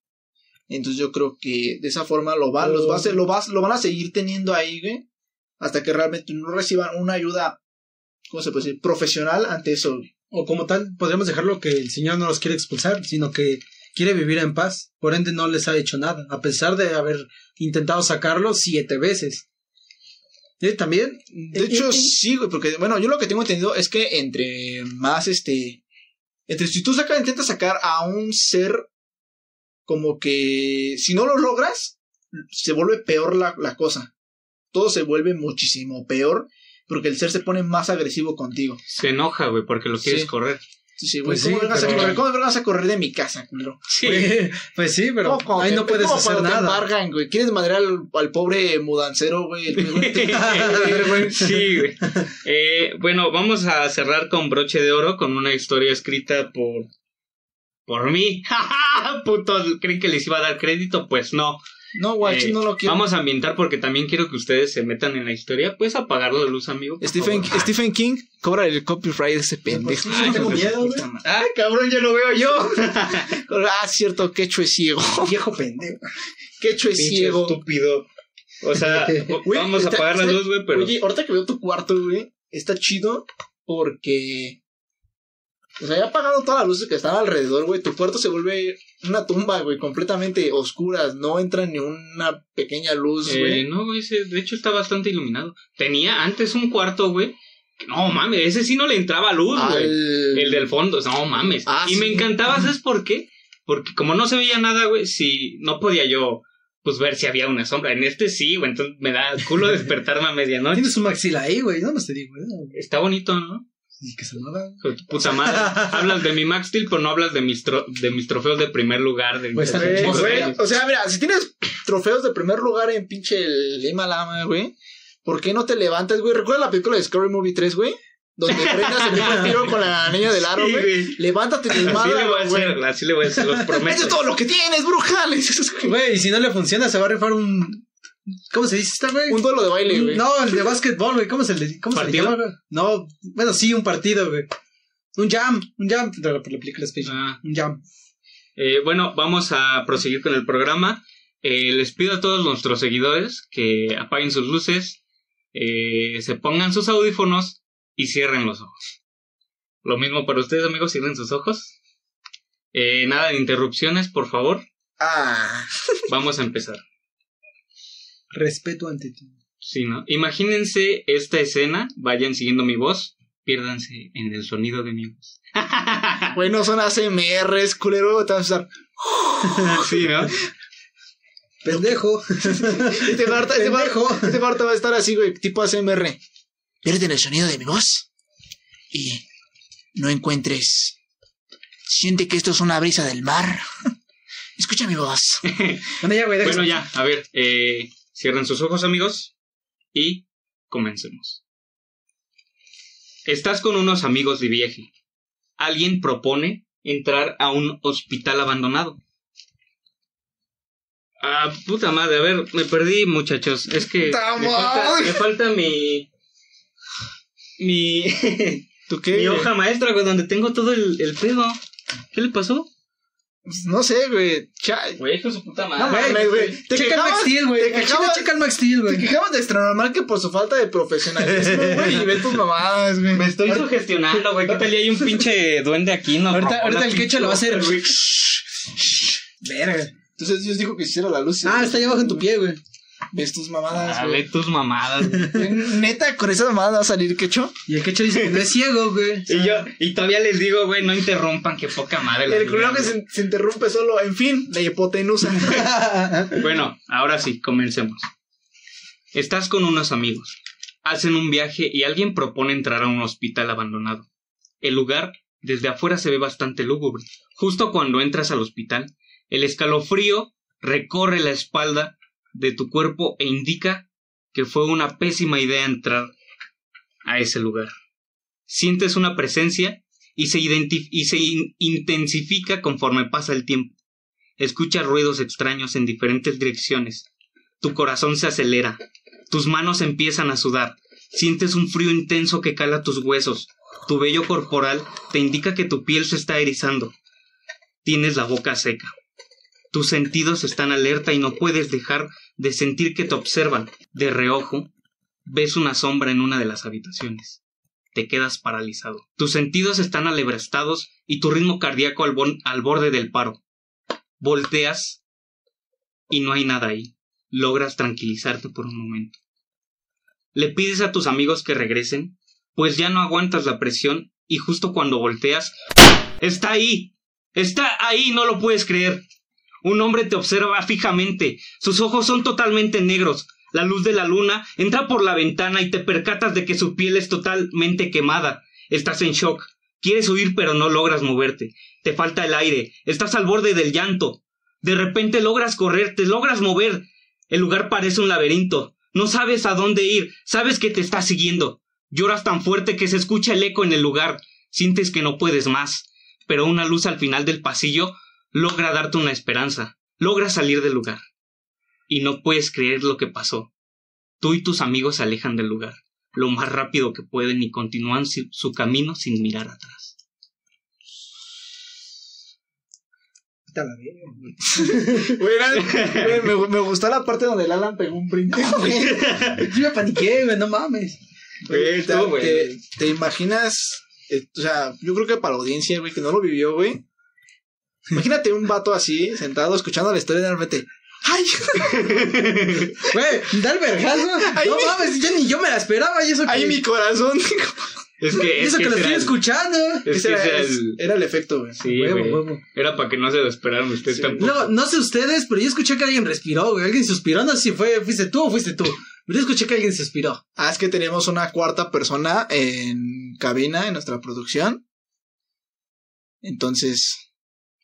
Entonces yo creo que de esa forma lo va, los va a hacer, lo, va, lo van a seguir teniendo ahí, güey, hasta que realmente no reciban una ayuda, ¿cómo se puede decir? Profesional ante eso, güey. O como tal, podríamos dejarlo que el Señor no los quiere expulsar, sino que quiere vivir en paz. Por ende, no les ha hecho nada, a pesar de haber intentado sacarlo siete veces. También, De hecho, sí, güey, porque, bueno, yo lo que tengo entendido es que entre más, este, entre si tú sacas, intentas sacar a un ser como que, si no lo logras, se vuelve peor la, la cosa. Todo se vuelve muchísimo peor porque el ser se pone más agresivo contigo. Se enoja, güey, porque lo quieres Sí. correr. Sí, güey, Pues ¿cómo, sí, vengas a pero- correr? ¿Cómo vengas a correr de mi casa, culero? Sí. pues, pues sí, pero ¿Cómo cuando ahí no puedes cómo hacer te nada. embargan, güey? ¿Quieres madrear al, al pobre mudancero, güey? Güey, sí, güey. Eh, bueno, vamos a cerrar con broche de oro con una historia escrita por. por mí. Putos, ¿creen que les iba a dar crédito? Pues no. No, guachi, Eh, no lo quiero. Vamos a ambientar porque también quiero que ustedes se metan en la historia. ¿Puedes apagar la luz, amigo? Stephen, favor? Stephen King cobra el copyright de ese pendejo. Ay, tengo miedo, güey. ¡Ay, cabrón, ya lo veo yo! Ah, cierto, Quecho es ciego. Viejo pendejo. Quecho es Pinche ciego. estúpido. O sea, vamos a apagar la luz, güey, pero. Oye, ahorita que veo tu cuarto, güey, está chido porque. O sea, ya apagado todas las luces que están alrededor, güey. Tu cuarto se vuelve una tumba, güey, completamente oscuras. No entra ni una pequeña luz, Eh, güey. no, güey, ese, de hecho está bastante iluminado. Tenía antes un cuarto, güey. que No mames, ese sí no le entraba luz, güey. El del fondo, no mames. Ah, y me encantaba, ¿sabes por qué? Porque como no se veía nada, güey, si no podía yo, pues ver si había una sombra. En este sí, güey, entonces me da culo despertarme a medianoche. Tienes un maxila ahí, güey. No, no te digo, ¿eh? Está bonito, ¿no? Y que se mueva. Hijo de tu puta madre. hablas de mi Max Steel, pero no hablas de mis, tro- de mis trofeos de primer lugar. De Pues, güey, Güey, o sea, mira, si tienes trofeos de primer lugar en pinche el Himalaya, güey, ¿por qué no te levantas, güey? ¿Recuerdas la película de Scary Movie 3, güey? donde Brenda se fue el tiro con la niña del aro, Sí, güey. güey. Levántate y Así le voy a güey. hacer, así le voy a hacer, los Eso prometo. es todo lo que tienes, bruja. Le dices, güey. Güey, y si no le funciona, se va a rifar un. ¿Cómo se dice esta, güey? Un duelo de baile, güey. No, el de básquetbol, güey. ¿Cómo se le, cómo se le llama, güey? No, bueno, sí, un partido, güey. Un jam, un jam. De la, por la película Space Jam. Ah. Un jam. Eh, bueno, vamos a proseguir con el programa. Eh, les pido a todos nuestros seguidores que apaguen sus luces, eh, se pongan sus audífonos y cierren los ojos. Lo mismo para ustedes, amigos, cierren sus ojos. Eh, nada de interrupciones, por favor. Ah. Vamos a empezar. Respeto ante ti. Sí, ¿no? Imagínense esta escena, vayan siguiendo mi voz, piérdanse en el sonido de mi voz. Güey, no son ACMRs, culero. Te vas a usar. sí, ¿no? Pendejo. Este Marta, este Pendejo. Marta, este Marta va a estar así, güey, tipo ACMR. Pierde en el sonido de mi voz y no encuentres. Siente que esto es una brisa del mar. Escucha mi voz. Bueno, ya, güey, Bueno, ya, a ver, eh, cierren sus ojos, amigos, y comencemos. Estás con unos amigos de viaje. Alguien propone entrar a un hospital abandonado. Ah, puta madre, a ver, me perdí, muchachos. Es que ¡Ta me falta, me falta mi. Mi. ¿Tú qué? mi hoja maestra, güey, donde tengo todo el, el pedo. ¿Qué le pasó? Pues, No sé, güey. Güey, hijo de su puta No madre. mames, güey. Te Checa el Max quejabas, Steel, güey. te quejabas- checa el Max Steel, te güey. quejabas de extra normal que por su falta de profesionalismo, güey. Y ve tus mamadas, güey. Me estoy sugestionando, güey. ¿Qué tal y hay un pinche duende aquí? No, Ahorita, ahorita el quecho lo va a hacer. güey. Verga. Entonces Dios dijo que hiciera la luz. Ah, está ahí abajo en tu pie, güey. Ves tus mamadas, Ah, güey. ve tus mamadas. güey. Neta, con esa mamada va a salir quecho. Y el quecho dice que no es ciego, güey. Y yo, y todavía les digo, güey, no interrumpan, que poca madre. El culo que se, se interrumpe solo. En fin, la hipotenusa. Bueno, ahora sí, comencemos. Estás con unos amigos. Hacen un viaje y alguien propone entrar a un hospital abandonado. El lugar desde afuera se ve bastante lúgubre. Justo cuando entras al hospital, el escalofrío recorre la espalda de tu cuerpo e indica que fue una pésima idea entrar a ese lugar. Sientes una presencia y se, y se in- intensifica conforme pasa el tiempo. Escuchas ruidos extraños en diferentes direcciones. Tu corazón se acelera. Tus manos empiezan a sudar. Sientes un frío intenso que cala tus huesos. Tu vello corporal te indica que tu piel se está erizando. Tienes la boca seca. Tus sentidos están alerta y no puedes dejar de sentir que te observan. De reojo, ves una sombra en una de las habitaciones. Te quedas paralizado. Tus sentidos están alebrestados y tu ritmo cardíaco al, borde del paro. Volteas y no hay nada ahí. Logras tranquilizarte por un momento. Le pides a tus amigos que regresen, pues ya no aguantas la presión y justo cuando volteas, está ahí. Está ahí, no lo puedes creer. Un hombre te observa fijamente. Sus ojos son totalmente negros. La luz de la luna entra por la ventana y te percatas de que su piel es totalmente quemada. Estás en shock. Quieres huir pero no logras moverte. Te falta el aire. Estás al borde del llanto. De repente logras correr, te logras mover. El lugar parece un laberinto. No sabes a dónde ir. Sabes que te está siguiendo. Lloras tan fuerte que se escucha el eco en el lugar. Sientes que no puedes más. Pero una luz al final del pasillo logra darte una esperanza. Logras salir del lugar. Y no puedes creer lo que pasó. Tú y tus amigos se alejan del lugar lo más rápido que pueden y continúan su camino sin mirar atrás. Güey. Me, me gustó la parte donde el Alan pegó un brinco. Yo me paniqué, güey, no mames. Güey, te, estuvo, güey. te- te imaginas, eh, o sea, yo creo que para la audiencia, güey, que no lo vivió, güey. Imagínate un vato así, sentado, escuchando la historia y de repente, ¡ay! Güey, da el vergazo. Ahí No mi- mames, yo ni yo me la esperaba y eso que... ¡Ay, mi corazón! Es que, es eso que, que lo estoy escuchando. es que era, el- era el efecto, güey. Sí, Huevo, güey. huevo. Era para que no se lo esperaran ustedes Sí. tampoco. No, no sé ustedes, pero yo escuché que alguien respiró, güey. Alguien suspiró, no sé si fue, fuiste tú o fuiste tú. Pero yo escuché que alguien suspiró. Ah, es que tenemos una cuarta persona en cabina en nuestra producción. Entonces,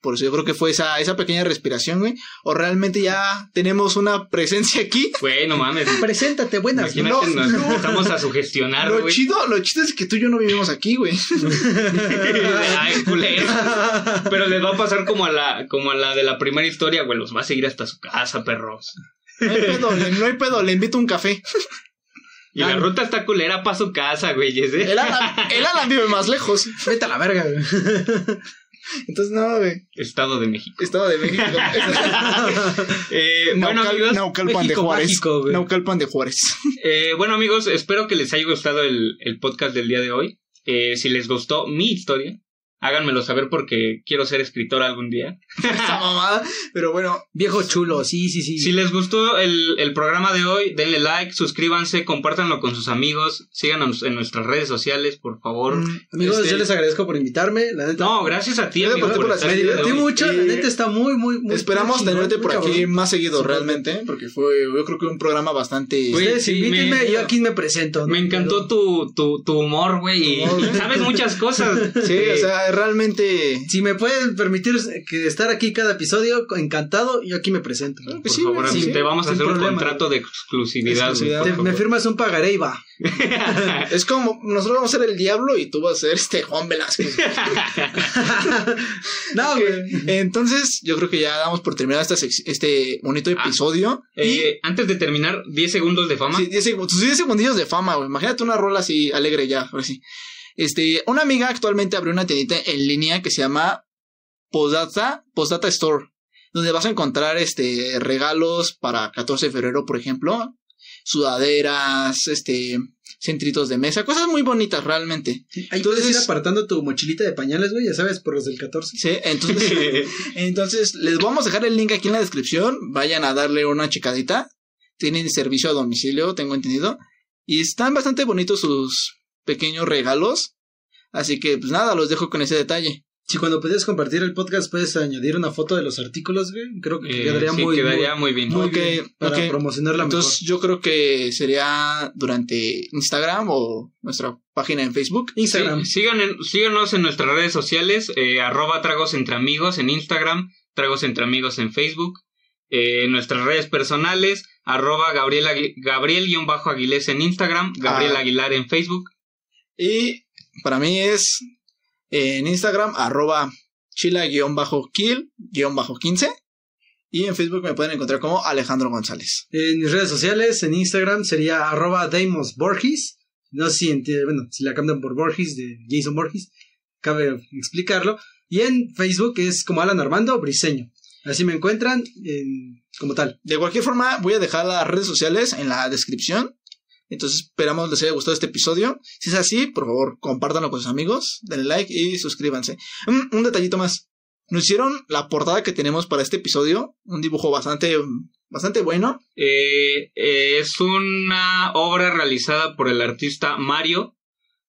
Por eso yo creo que fue esa, esa pequeña respiración, güey. O realmente ya tenemos una presencia aquí. Güey, no mames. Preséntate, buenas. Imagínate, no, nos no. empezamos a sugestionar, Lo güey. chido, lo chido es que tú y yo no vivimos aquí, güey. Ay, culero. Pero les va a pasar como a la, como a la de la primera historia, güey. Los va a seguir hasta su casa, perros. No hay pedo, le- no hay pedo, le invito un café. Y la ruta está culera para su casa, güey. ¿eh? El Alan, el Alan vive más lejos. Vete a la verga, güey. Entonces, no, güey. Estado de México. Estado de México. Eh, bueno, Naucal- amigos, Naucalpan de México Juárez. mágico. Naucalpan de Juárez. eh, bueno, amigos, espero que les haya gustado el, el podcast del día de hoy. Eh, si les gustó mi historia, háganmelo saber porque quiero ser escritor algún día. Esa mamada. Pero bueno, Viejo chulo, sí, sí, sí. Si les gustó el, el programa de hoy, denle like, suscríbanse, compártanlo con sus amigos, síganos en nuestras redes sociales, por favor. mm, Amigos, este, yo les agradezco por invitarme. La neta, No, gracias a ti, Gracias amigo, por- por estar me divertí mucho. La neta está muy, muy, muy. Esperamos muy tenerte por aquí cabrón. más seguido Sí, realmente, porque fue, yo creo que un programa bastante... Güey, Ustedes sí, invítenme me- yo aquí me presento. Me ¿no? encantó tu, tu, tu humor, güey, sabes muchas cosas. Sí, o sea, realmente... Si me pueden permitir que estar aquí cada episodio, encantado, yo aquí me presento. por sí, favor, sí, te vamos a hacer un contrato de exclusividad. Te- me firmas un pagaré y va. Es como, nosotros vamos a ser el diablo y tú vas a ser este Juan Velázquez. No, güey. Entonces, yo creo que ya damos por terminado este bonito Ah, episodio. Eh, antes de terminar, 10 segundos de fama. Sí, 10 seg- tus 10 segundillos de fama, güey. Imagínate una rola así alegre ya, ahora sí. Este, una amiga actualmente abrió una tiendita en línea que se llama Postdata, Postdata Store, donde vas a encontrar este regalos para 14 de febrero, por ejemplo, sudaderas, este, centritos de mesa, cosas muy bonitas realmente. Ahí Entonces- puedes ir apartando tu mochilita de pañales, güey, ya sabes, por los del 14. Sí, entonces, entonces les vamos a dejar el link aquí en la descripción. Vayan a darle una checadita. Tienen servicio a domicilio, tengo entendido. Y están bastante bonitos sus pequeños regalos. Así que, pues nada, los dejo con ese detalle. Si cuando puedes compartir el podcast puedes añadir una foto de los artículos, güey, creo que Eh, quedaría sí, muy, quedaría muy, bien. muy bien para ok. promocionarla Entonces, yo creo que sería durante Instagram o nuestra página en Facebook. Instagram. Sí, en- síganos en nuestras redes sociales, eh, arroba tragos entre amigos en Instagram, tragos entre amigos en Facebook, eh, en nuestras redes personales, arroba Gabriel, Agui- Gabriel-Aguilés en Instagram, Gabriel Ah. Aguilar en Facebook. Y para mí es en Instagram, arroba chila-kill-15. Y en Facebook me pueden encontrar como Alejandro González. En mis redes sociales, en Instagram sería arroba Deimos Borges. No sé si, enti- bueno, si la cambian por Borges, de Jason Borges, cabe explicarlo. Y en Facebook es como Alan Armando Briseño. Así me encuentran en- como tal. De cualquier forma, voy a dejar las redes sociales en la descripción. Entonces esperamos les haya gustado este episodio. Si es así, por favor, compártanlo con sus amigos, denle like y suscríbanse. Un, un detallito más. Nos hicieron la portada que tenemos para este episodio, un dibujo bastante, bastante bueno. Eh, eh, es una obra realizada por el artista Mario,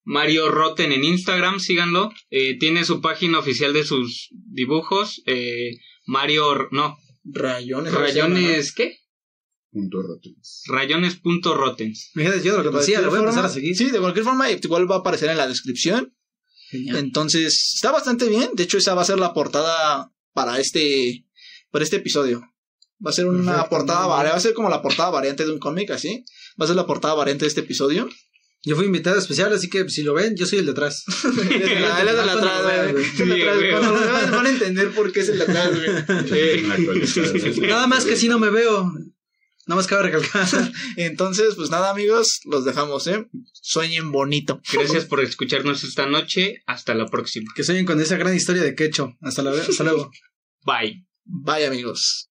Mario Roten en Instagram, síganlo. Eh, tiene su página oficial de sus dibujos, Mario, no, Rayones. rayones, ¿qué? Punto Rottens. Rayones.rotens. Fíjate, yo lo De conocía, lo voy a empezar a seguir. Sí, de cualquier forma, igual va a aparecer en la descripción. Genial. Entonces, está bastante bien. De hecho, esa va a ser la portada para este, para este episodio. Va a ser una Perfecto, portada va a ser como la portada variante de un cómic, así. Va a ser la portada variante de este episodio. Yo fui invitado especial, así que si lo ven, yo soy el de atrás. De güey. el de atrás. Van a entender por qué es el de atrás, güey. Nada más que si no me veo. Nada más cabe recalcar. Entonces, pues nada, amigos, los dejamos, ¿eh? Sueñen bonito. gracias por escucharnos esta noche. Hasta la próxima. que sueñen con esa gran historia de Quecho. Hasta, la, hasta luego. Bye. Bye, amigos.